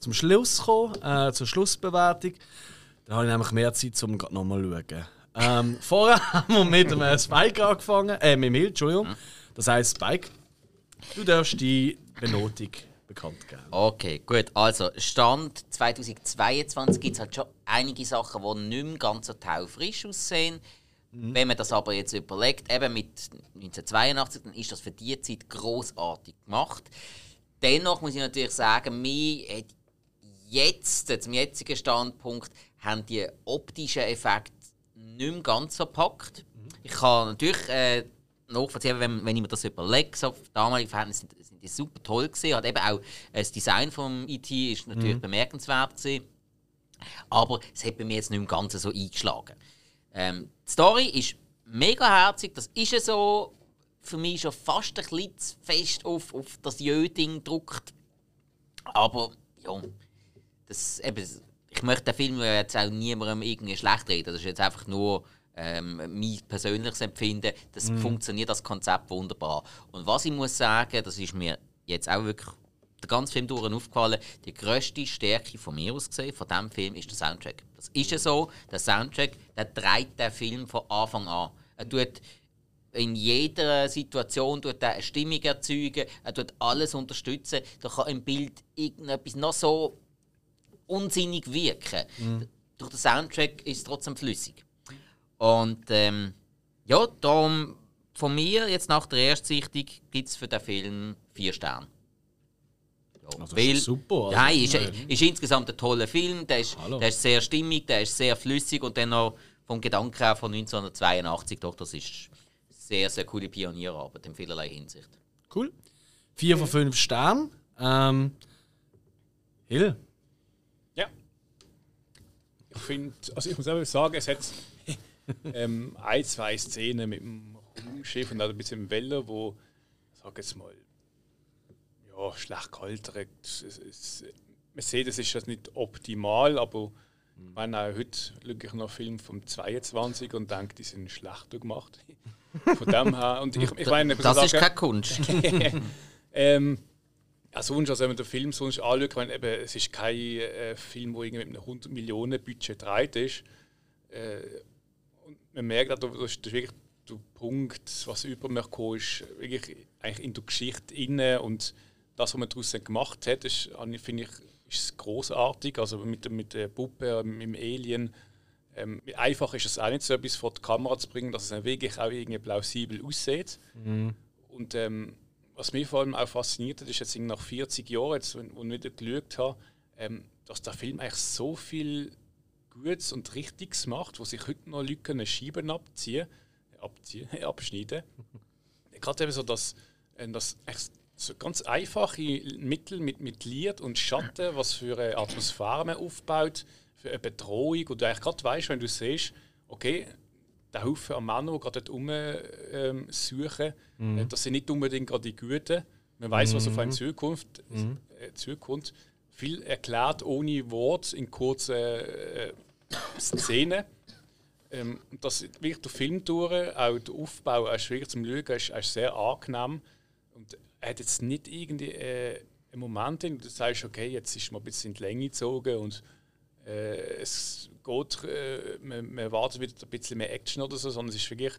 zum Schluss kommen, äh, zur Schlussbewertung. Da habe ich nämlich mehr Zeit, um nochmal zu schauen. Ähm, vorher haben wir mit dem äh, Spike angefangen, äh, mit dem Hill, Entschuldigung. Das heisst, Spike, du darfst die Benotung bekannt geben. Okay, gut. Also, Stand 2022 gibt es halt schon einige Sachen, die nicht mehr ganz so taufrisch aussehen. Wenn man das aber jetzt überlegt, eben mit 1982, dann ist das für die Zeit großartig gemacht. Dennoch muss ich natürlich sagen, mir jetzt, zum jetzigen Standpunkt, haben die optischen Effekte nicht mehr ganz so gepackt. Ich kann natürlich äh, nachvollziehen, wenn, wenn ich mir das überlege, so auf damalige Verhältnisse sind, sind die super toll gewesen. Hat eben auch äh, das Design vom IT ist natürlich bemerkenswert gewesen. Aber es hat bei mir jetzt nicht mehr ganz so eingeschlagen. Ähm, die Story ist mega herzig, das ist ja so für mich schon fast ein bisschen zu fest auf, auf das Jöding druckt. Aber ja, das, eben, ich möchte den Film jetzt auch niemandem irgendwie schlecht reden. Das ist jetzt einfach nur ähm, mein persönliches Empfinden. Das funktioniert das Konzept wunderbar. Und was ich muss sagen, das ist mir jetzt auch wirklich den ganzen Film durch aufgefallen, die grösste Stärke von mir aus gesehen, von diesem Film, ist der Soundtrack. Das ist ja so, der Soundtrack, der trägt den Film von Anfang an. Er tut in jeder Situation tut er eine Stimmung erzeugen, er tut alles unterstützen. Da kann im Bild irgendetwas noch so unsinnig wirken. Durch den Soundtrack ist es trotzdem flüssig. Und ähm, ja, darum von mir, jetzt nach der Erstsichtung, gibt es für den Film vier Sterne. Ja, Also, das ist super, also, Nein, ist, ist insgesamt ein toller Film. Der ist, Hallo. der ist sehr stimmig, der ist sehr flüssig und dann noch vom Gedanken her von 1982. Doch, das ist sehr, sehr coole Pionierarbeit in vielerlei Hinsicht. Cool. Vier von fünf Sternen. Ähm, Hill. Ja. Ich finde, also ich muss auch sagen, es hat ähm, ein, zwei Szenen mit dem Raumschiff und auch ein bisschen im Weller, wo, sag jetzt mal, ja, schlecht es, man sieht, es ist das nicht optimal, aber ich meine, auch heute schaue ich noch Film vom 22 und denke, die sind schlechter gemacht. Von dem her. Und ich, ich meine, ich Das ist sagen, keine Kunst. ähm, ja, sonst, also wenn man den Film sonst anschaut, meine, eben, es ist kein äh, Film, der mit einem 100 Millionen Budget gedreht ist. Äh, man merkt auch, das ist, wirklich der Punkt, was über mich gekommen ist, wirklich eigentlich in der Geschichte inne und das, was man daraus gemacht hat, ist, finde ich, ist großartig. Also mit, der- mit der Puppe, mit dem Alien. Ähm, einfach ist es auch nicht so etwas vor die Kamera zu bringen, dass es dann wirklich auch irgendwie plausibel aussieht. Und ähm, was mich vor allem auch fasziniert hat, ist jetzt nach 40 Jahren, jetzt, ich wieder geschaut habe, ähm, dass der Film eigentlich so viel Gutes und Richtiges macht, wo sich heute noch Leute können Scheiben abziehen, abziehen, abschneiden. Gerade eben so, dass, äh, dass echt so ganz einfache Mittel mit, mit Licht und Schatten, was für eine Atmosphäre man aufbaut, für eine Bedrohung. Und du eigentlich gerade weißt, wenn du siehst, okay, der Haufen an Männern, die gerade dort rum ähm, suchen, äh, das sind nicht unbedingt gerade die Guten. Man weiß, was auf einen Zukunft, äh, zukommt. Viel erklärt ohne Wort in kurzen äh, Szenen. Ähm, das wirklich der Film durch, auch der Aufbau, ist schwierig zum Schauen, ist, ist sehr angenehm. Und er hat jetzt nicht irgendwie äh, einen Moment, in dem du sagst, okay, jetzt ist man ein bisschen in die Länge gezogen und äh, es geht, äh, man, man erwartet wieder ein bisschen mehr Action oder so, sondern es ist wirklich,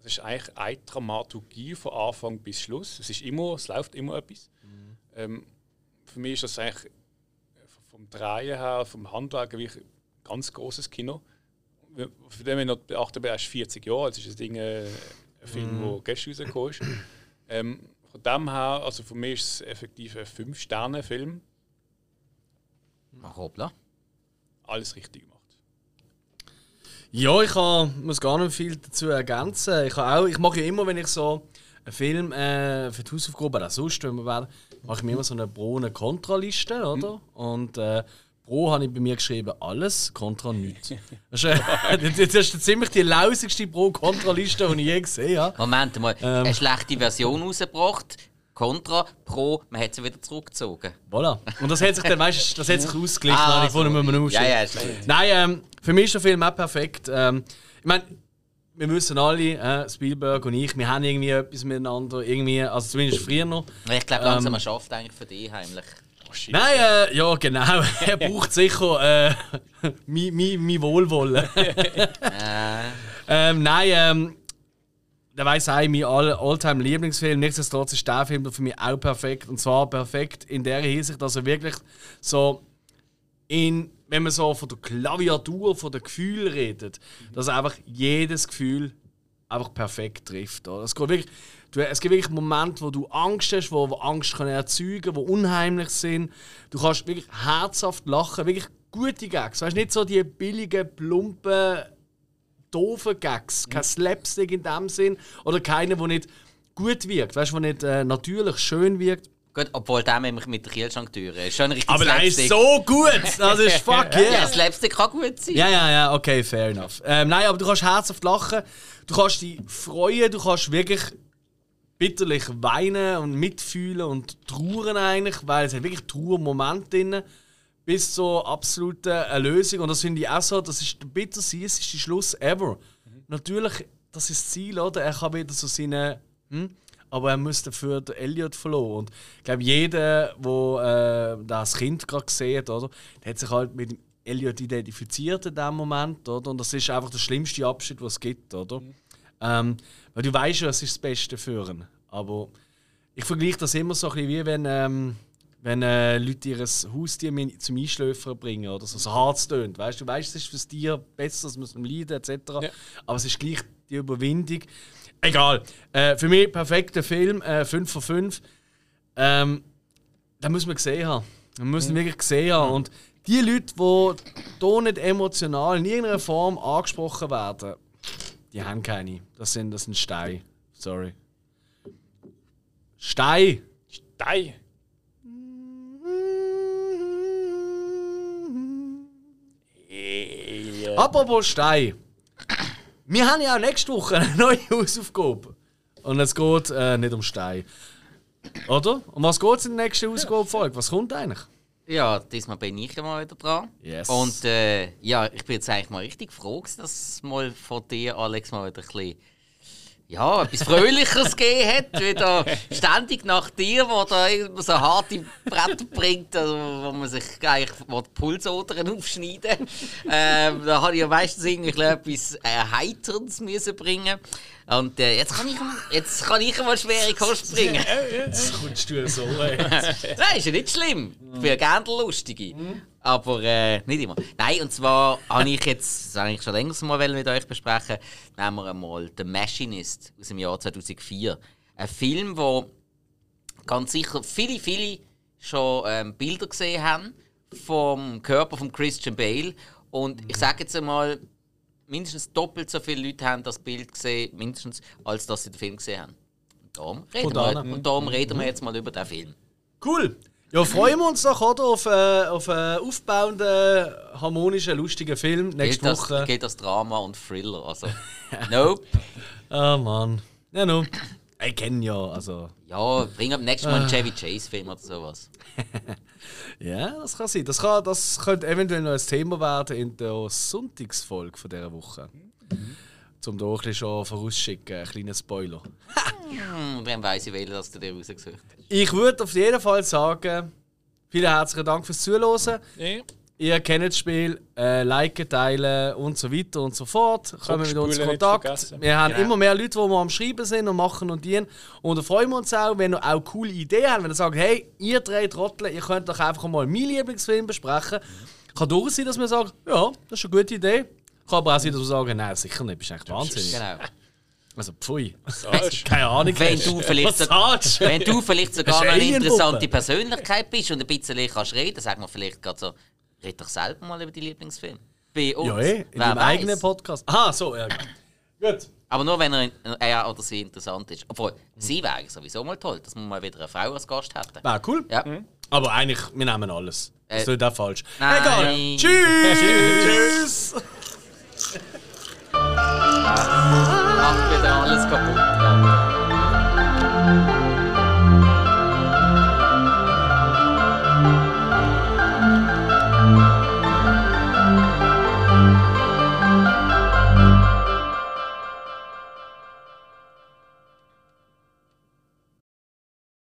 es ist eigentlich eine Dramaturgie von Anfang bis Schluss. Es ist immer, es läuft immer etwas. Ähm, für mich ist das eigentlich vom Drehen her, vom Handwerk wirklich ganz großes Kino. Für den wir noch beachten, er ist 40 Jahre alt, es ist das Ding äh, ein Film, der gestern rausgekommen ist. Ähm, von dem her, also für mich ist es effektiv ein 5-Sterne-Film. Ach, hoppla. Alles richtig gemacht. Ja, ich kann, muss gar nicht viel dazu ergänzen. Ich, auch, ich mache ja immer, wenn ich so einen Film äh, für die Hausaufgaben oder sonst, wenn wir werden, mache ich mir immer so eine Pro- und Kontraliste, oder? Und äh, Pro habe ich bei mir geschrieben, alles, Kontra nichts. Das ist, äh, das ist ziemlich die lausigste Pro-Kontra-Liste, die ich je gesehen habe. Moment mal, Ähm. eine schlechte Version rausgebracht. Contra, Pro, man hat sie wieder zurückgezogen. Voilà. Und das hat sich dann, weißt, du, das hat sich ausgeglichen, Ah, ich wollte so. mir Ja, ja. Nein, ähm, für mich ist der Film auch perfekt. Ähm, ich meine, wir wissen alle, äh, Spielberg und ich, wir haben irgendwie etwas miteinander, irgendwie, also zumindest früher noch. Ich glaube, langsam ähm, schafft eigentlich für dich heimlich. Oh, Nein, äh, ja genau. er braucht sicher äh, mein, mein, mein Wohlwollen. ähm, nein, ähm, der weiß auch, mein all lieblingsfilm Nichtsdestotrotz ist der Film für mich auch perfekt. Und zwar perfekt in der Hinsicht, dass er wirklich so in, wenn man so von der Klaviatur, von den Gefühlen redet, dass er einfach jedes Gefühl einfach perfekt trifft. Oder? Es, geht wirklich, du, es gibt wirklich Momente, wo du Angst hast, wo, wo Angst kann erzeugen wo unheimlich sind. Du kannst wirklich herzhaft lachen, wirklich gute Gags. Weißt nicht so die billigen, plumpen doofen Gags, kein Slapstick in dem Sinn oder keiner, der nicht gut wirkt, weißt du, der nicht äh, natürlich schön wirkt. Gut, obwohl der nämlich mit der Kühlschranktür ist schon richtig Aber der ist so gut! Das ist fuck yeah! ja, Slapstick kann gut sein. Ja, ja, ja, okay, fair enough. Ähm, nein, aber du kannst herzhaft lachen, du kannst dich freuen, du kannst wirklich bitterlich weinen und mitfühlen und trauern eigentlich, weil es hat wirklich Trauermomente drin bis zur absoluten Erlösung. Und das finde ich auch so, das ist der bittersüßeste Schluss ever. Mhm. Natürlich, das ist das Ziel, oder? Er kann wieder so seine. Hm? Aber er muss dafür den Elliot verloren. Und ich glaube, jeder, der äh, das Kind gerade gesehen hat, oder, der hat sich halt mit dem Elliot identifiziert in dem Moment. Oder? Und das ist einfach der schlimmste Abschied, was es gibt. Oder? Mhm. Ähm, weil du weißt ja, es ist das Beste für ihn. Aber ich vergleiche das immer so ein bisschen wie wenn. Ähm, wenn äh, Leute ihr Haustier zum Einschläfern bringen oder so, so hart tönt. Weißt du, weißt, es ist fürs Tier besser, es muss leiden etc. Ja. Aber es ist gleich die Überwindung. Egal. Äh, für mich perfekter Film, äh, 5 von 5. Ähm, da muss man gesehen haben. Da müssen mhm. wirklich gesehen haben. Und die Leute, die hier nicht emotional in irgendeiner Form angesprochen werden, die haben keine. Das sind, das sind Steine. Sorry. Stein! Stein! Apropos Stein. Wir haben ja auch nächste Woche eine neue Hausaufgabe. Und es geht äh, nicht um Stein. Oder? Um was geht es in der nächsten Hausaufgabe-Folge? Was kommt eigentlich? Ja, diesmal bin ich mal wieder dran. Yes. Und äh, ja, ich bin jetzt eigentlich mal richtig froh, dass mal von dir, Alex, mal wieder ein bisschen ja, etwas Fröhlicheres gegeben hat. Wieder ständig nach dir, wo da so harte Bretter bringt, also, wo man sich eigentlich wo die Pulsadern aufschneiden ähm, Da habe ich ja meistens irgendwie etwas Erheiterndes müssen bringen und äh, jetzt, kann ich, jetzt kann ich mal schwere Kost bringen. Jetzt kommst du so. Nein, ist ja nicht schlimm. Ich bin ja gerne der Lustige. Aber äh, nicht immer. Nein, und zwar habe ich jetzt, das eigentlich schon länger mal mit euch besprechen, nehmen wir einmal The Machinist aus dem Jahr 2004. Ein Film, wo ganz sicher viele, viele schon ähm, Bilder gesehen haben vom Körper von Christian Bale. Und ich sage jetzt einmal, mindestens doppelt so viele Leute haben das Bild gesehen, mindestens, als dass sie den Film gesehen haben. Und darum reden, wir, und darum reden wir jetzt mal über den Film. Cool! Ja, freuen wir uns doch oder, auf, äh, auf einen aufbauenden, harmonischen, lustigen Film nächste geht Woche. Das, geht das Drama und Thriller, also nope. Ah oh, Mann. Ja, no. Ich kenne ja, also... Ja, bring am nächsten Mal einen Chevy Chase-Film oder sowas. ja, das kann sein. Das, kann, das könnte eventuell noch ein Thema werden in der Sonntagsfolge von dieser Woche. Mhm. Zum ein schon vorausschicken, ein kleiner Spoiler. hm, dann weiss ich, welchen das du dir rausgesucht hast. Ich würde auf jeden Fall sagen, vielen herzlichen Dank fürs Zuhören. Ja. Ihr kennt das Spiel, äh, liken, teilen und so weiter und so fort. Kommen mit uns in Kontakt. Wir haben genau. immer mehr Leute, die wir am Schreiben sind und machen und dienen. Und da freuen wir uns auch, wenn ihr auch coole Ideen habt. Wenn ihr sagt, hey, ihr drei Trottel, ihr könnt doch einfach mal meinen Lieblingsfilm besprechen. Kann durchaus sein, dass wir sagen, ja, das ist eine gute Idee. Kann aber auch dass wir sagen, nein, sicher nicht, bist echt wahnsinnig. Genau. Also, pfui. Keine Ahnung. Wenn du vielleicht, so, wenn du vielleicht sogar eine interessante Persönlichkeit bist und ein bisschen kannst reden, sagen wir vielleicht gerade so, red doch selber mal über die Lieblingsfilme. Bei uns. Ja, eh, in deinem eigenen Podcast. Aha, so, ja. Gut. Aber nur, wenn er, er oder sie interessant ist. Obwohl, sie wäre sowieso mal toll, dass wir mal wieder eine Frau als Gast hätten. Wäre cool. Ja. Mhm. Aber eigentlich, wir nehmen alles. Das ist äh, nicht falsch. Nein. Egal. Tschüss. Tschüss. Macht wieder alles kaputt. Ja.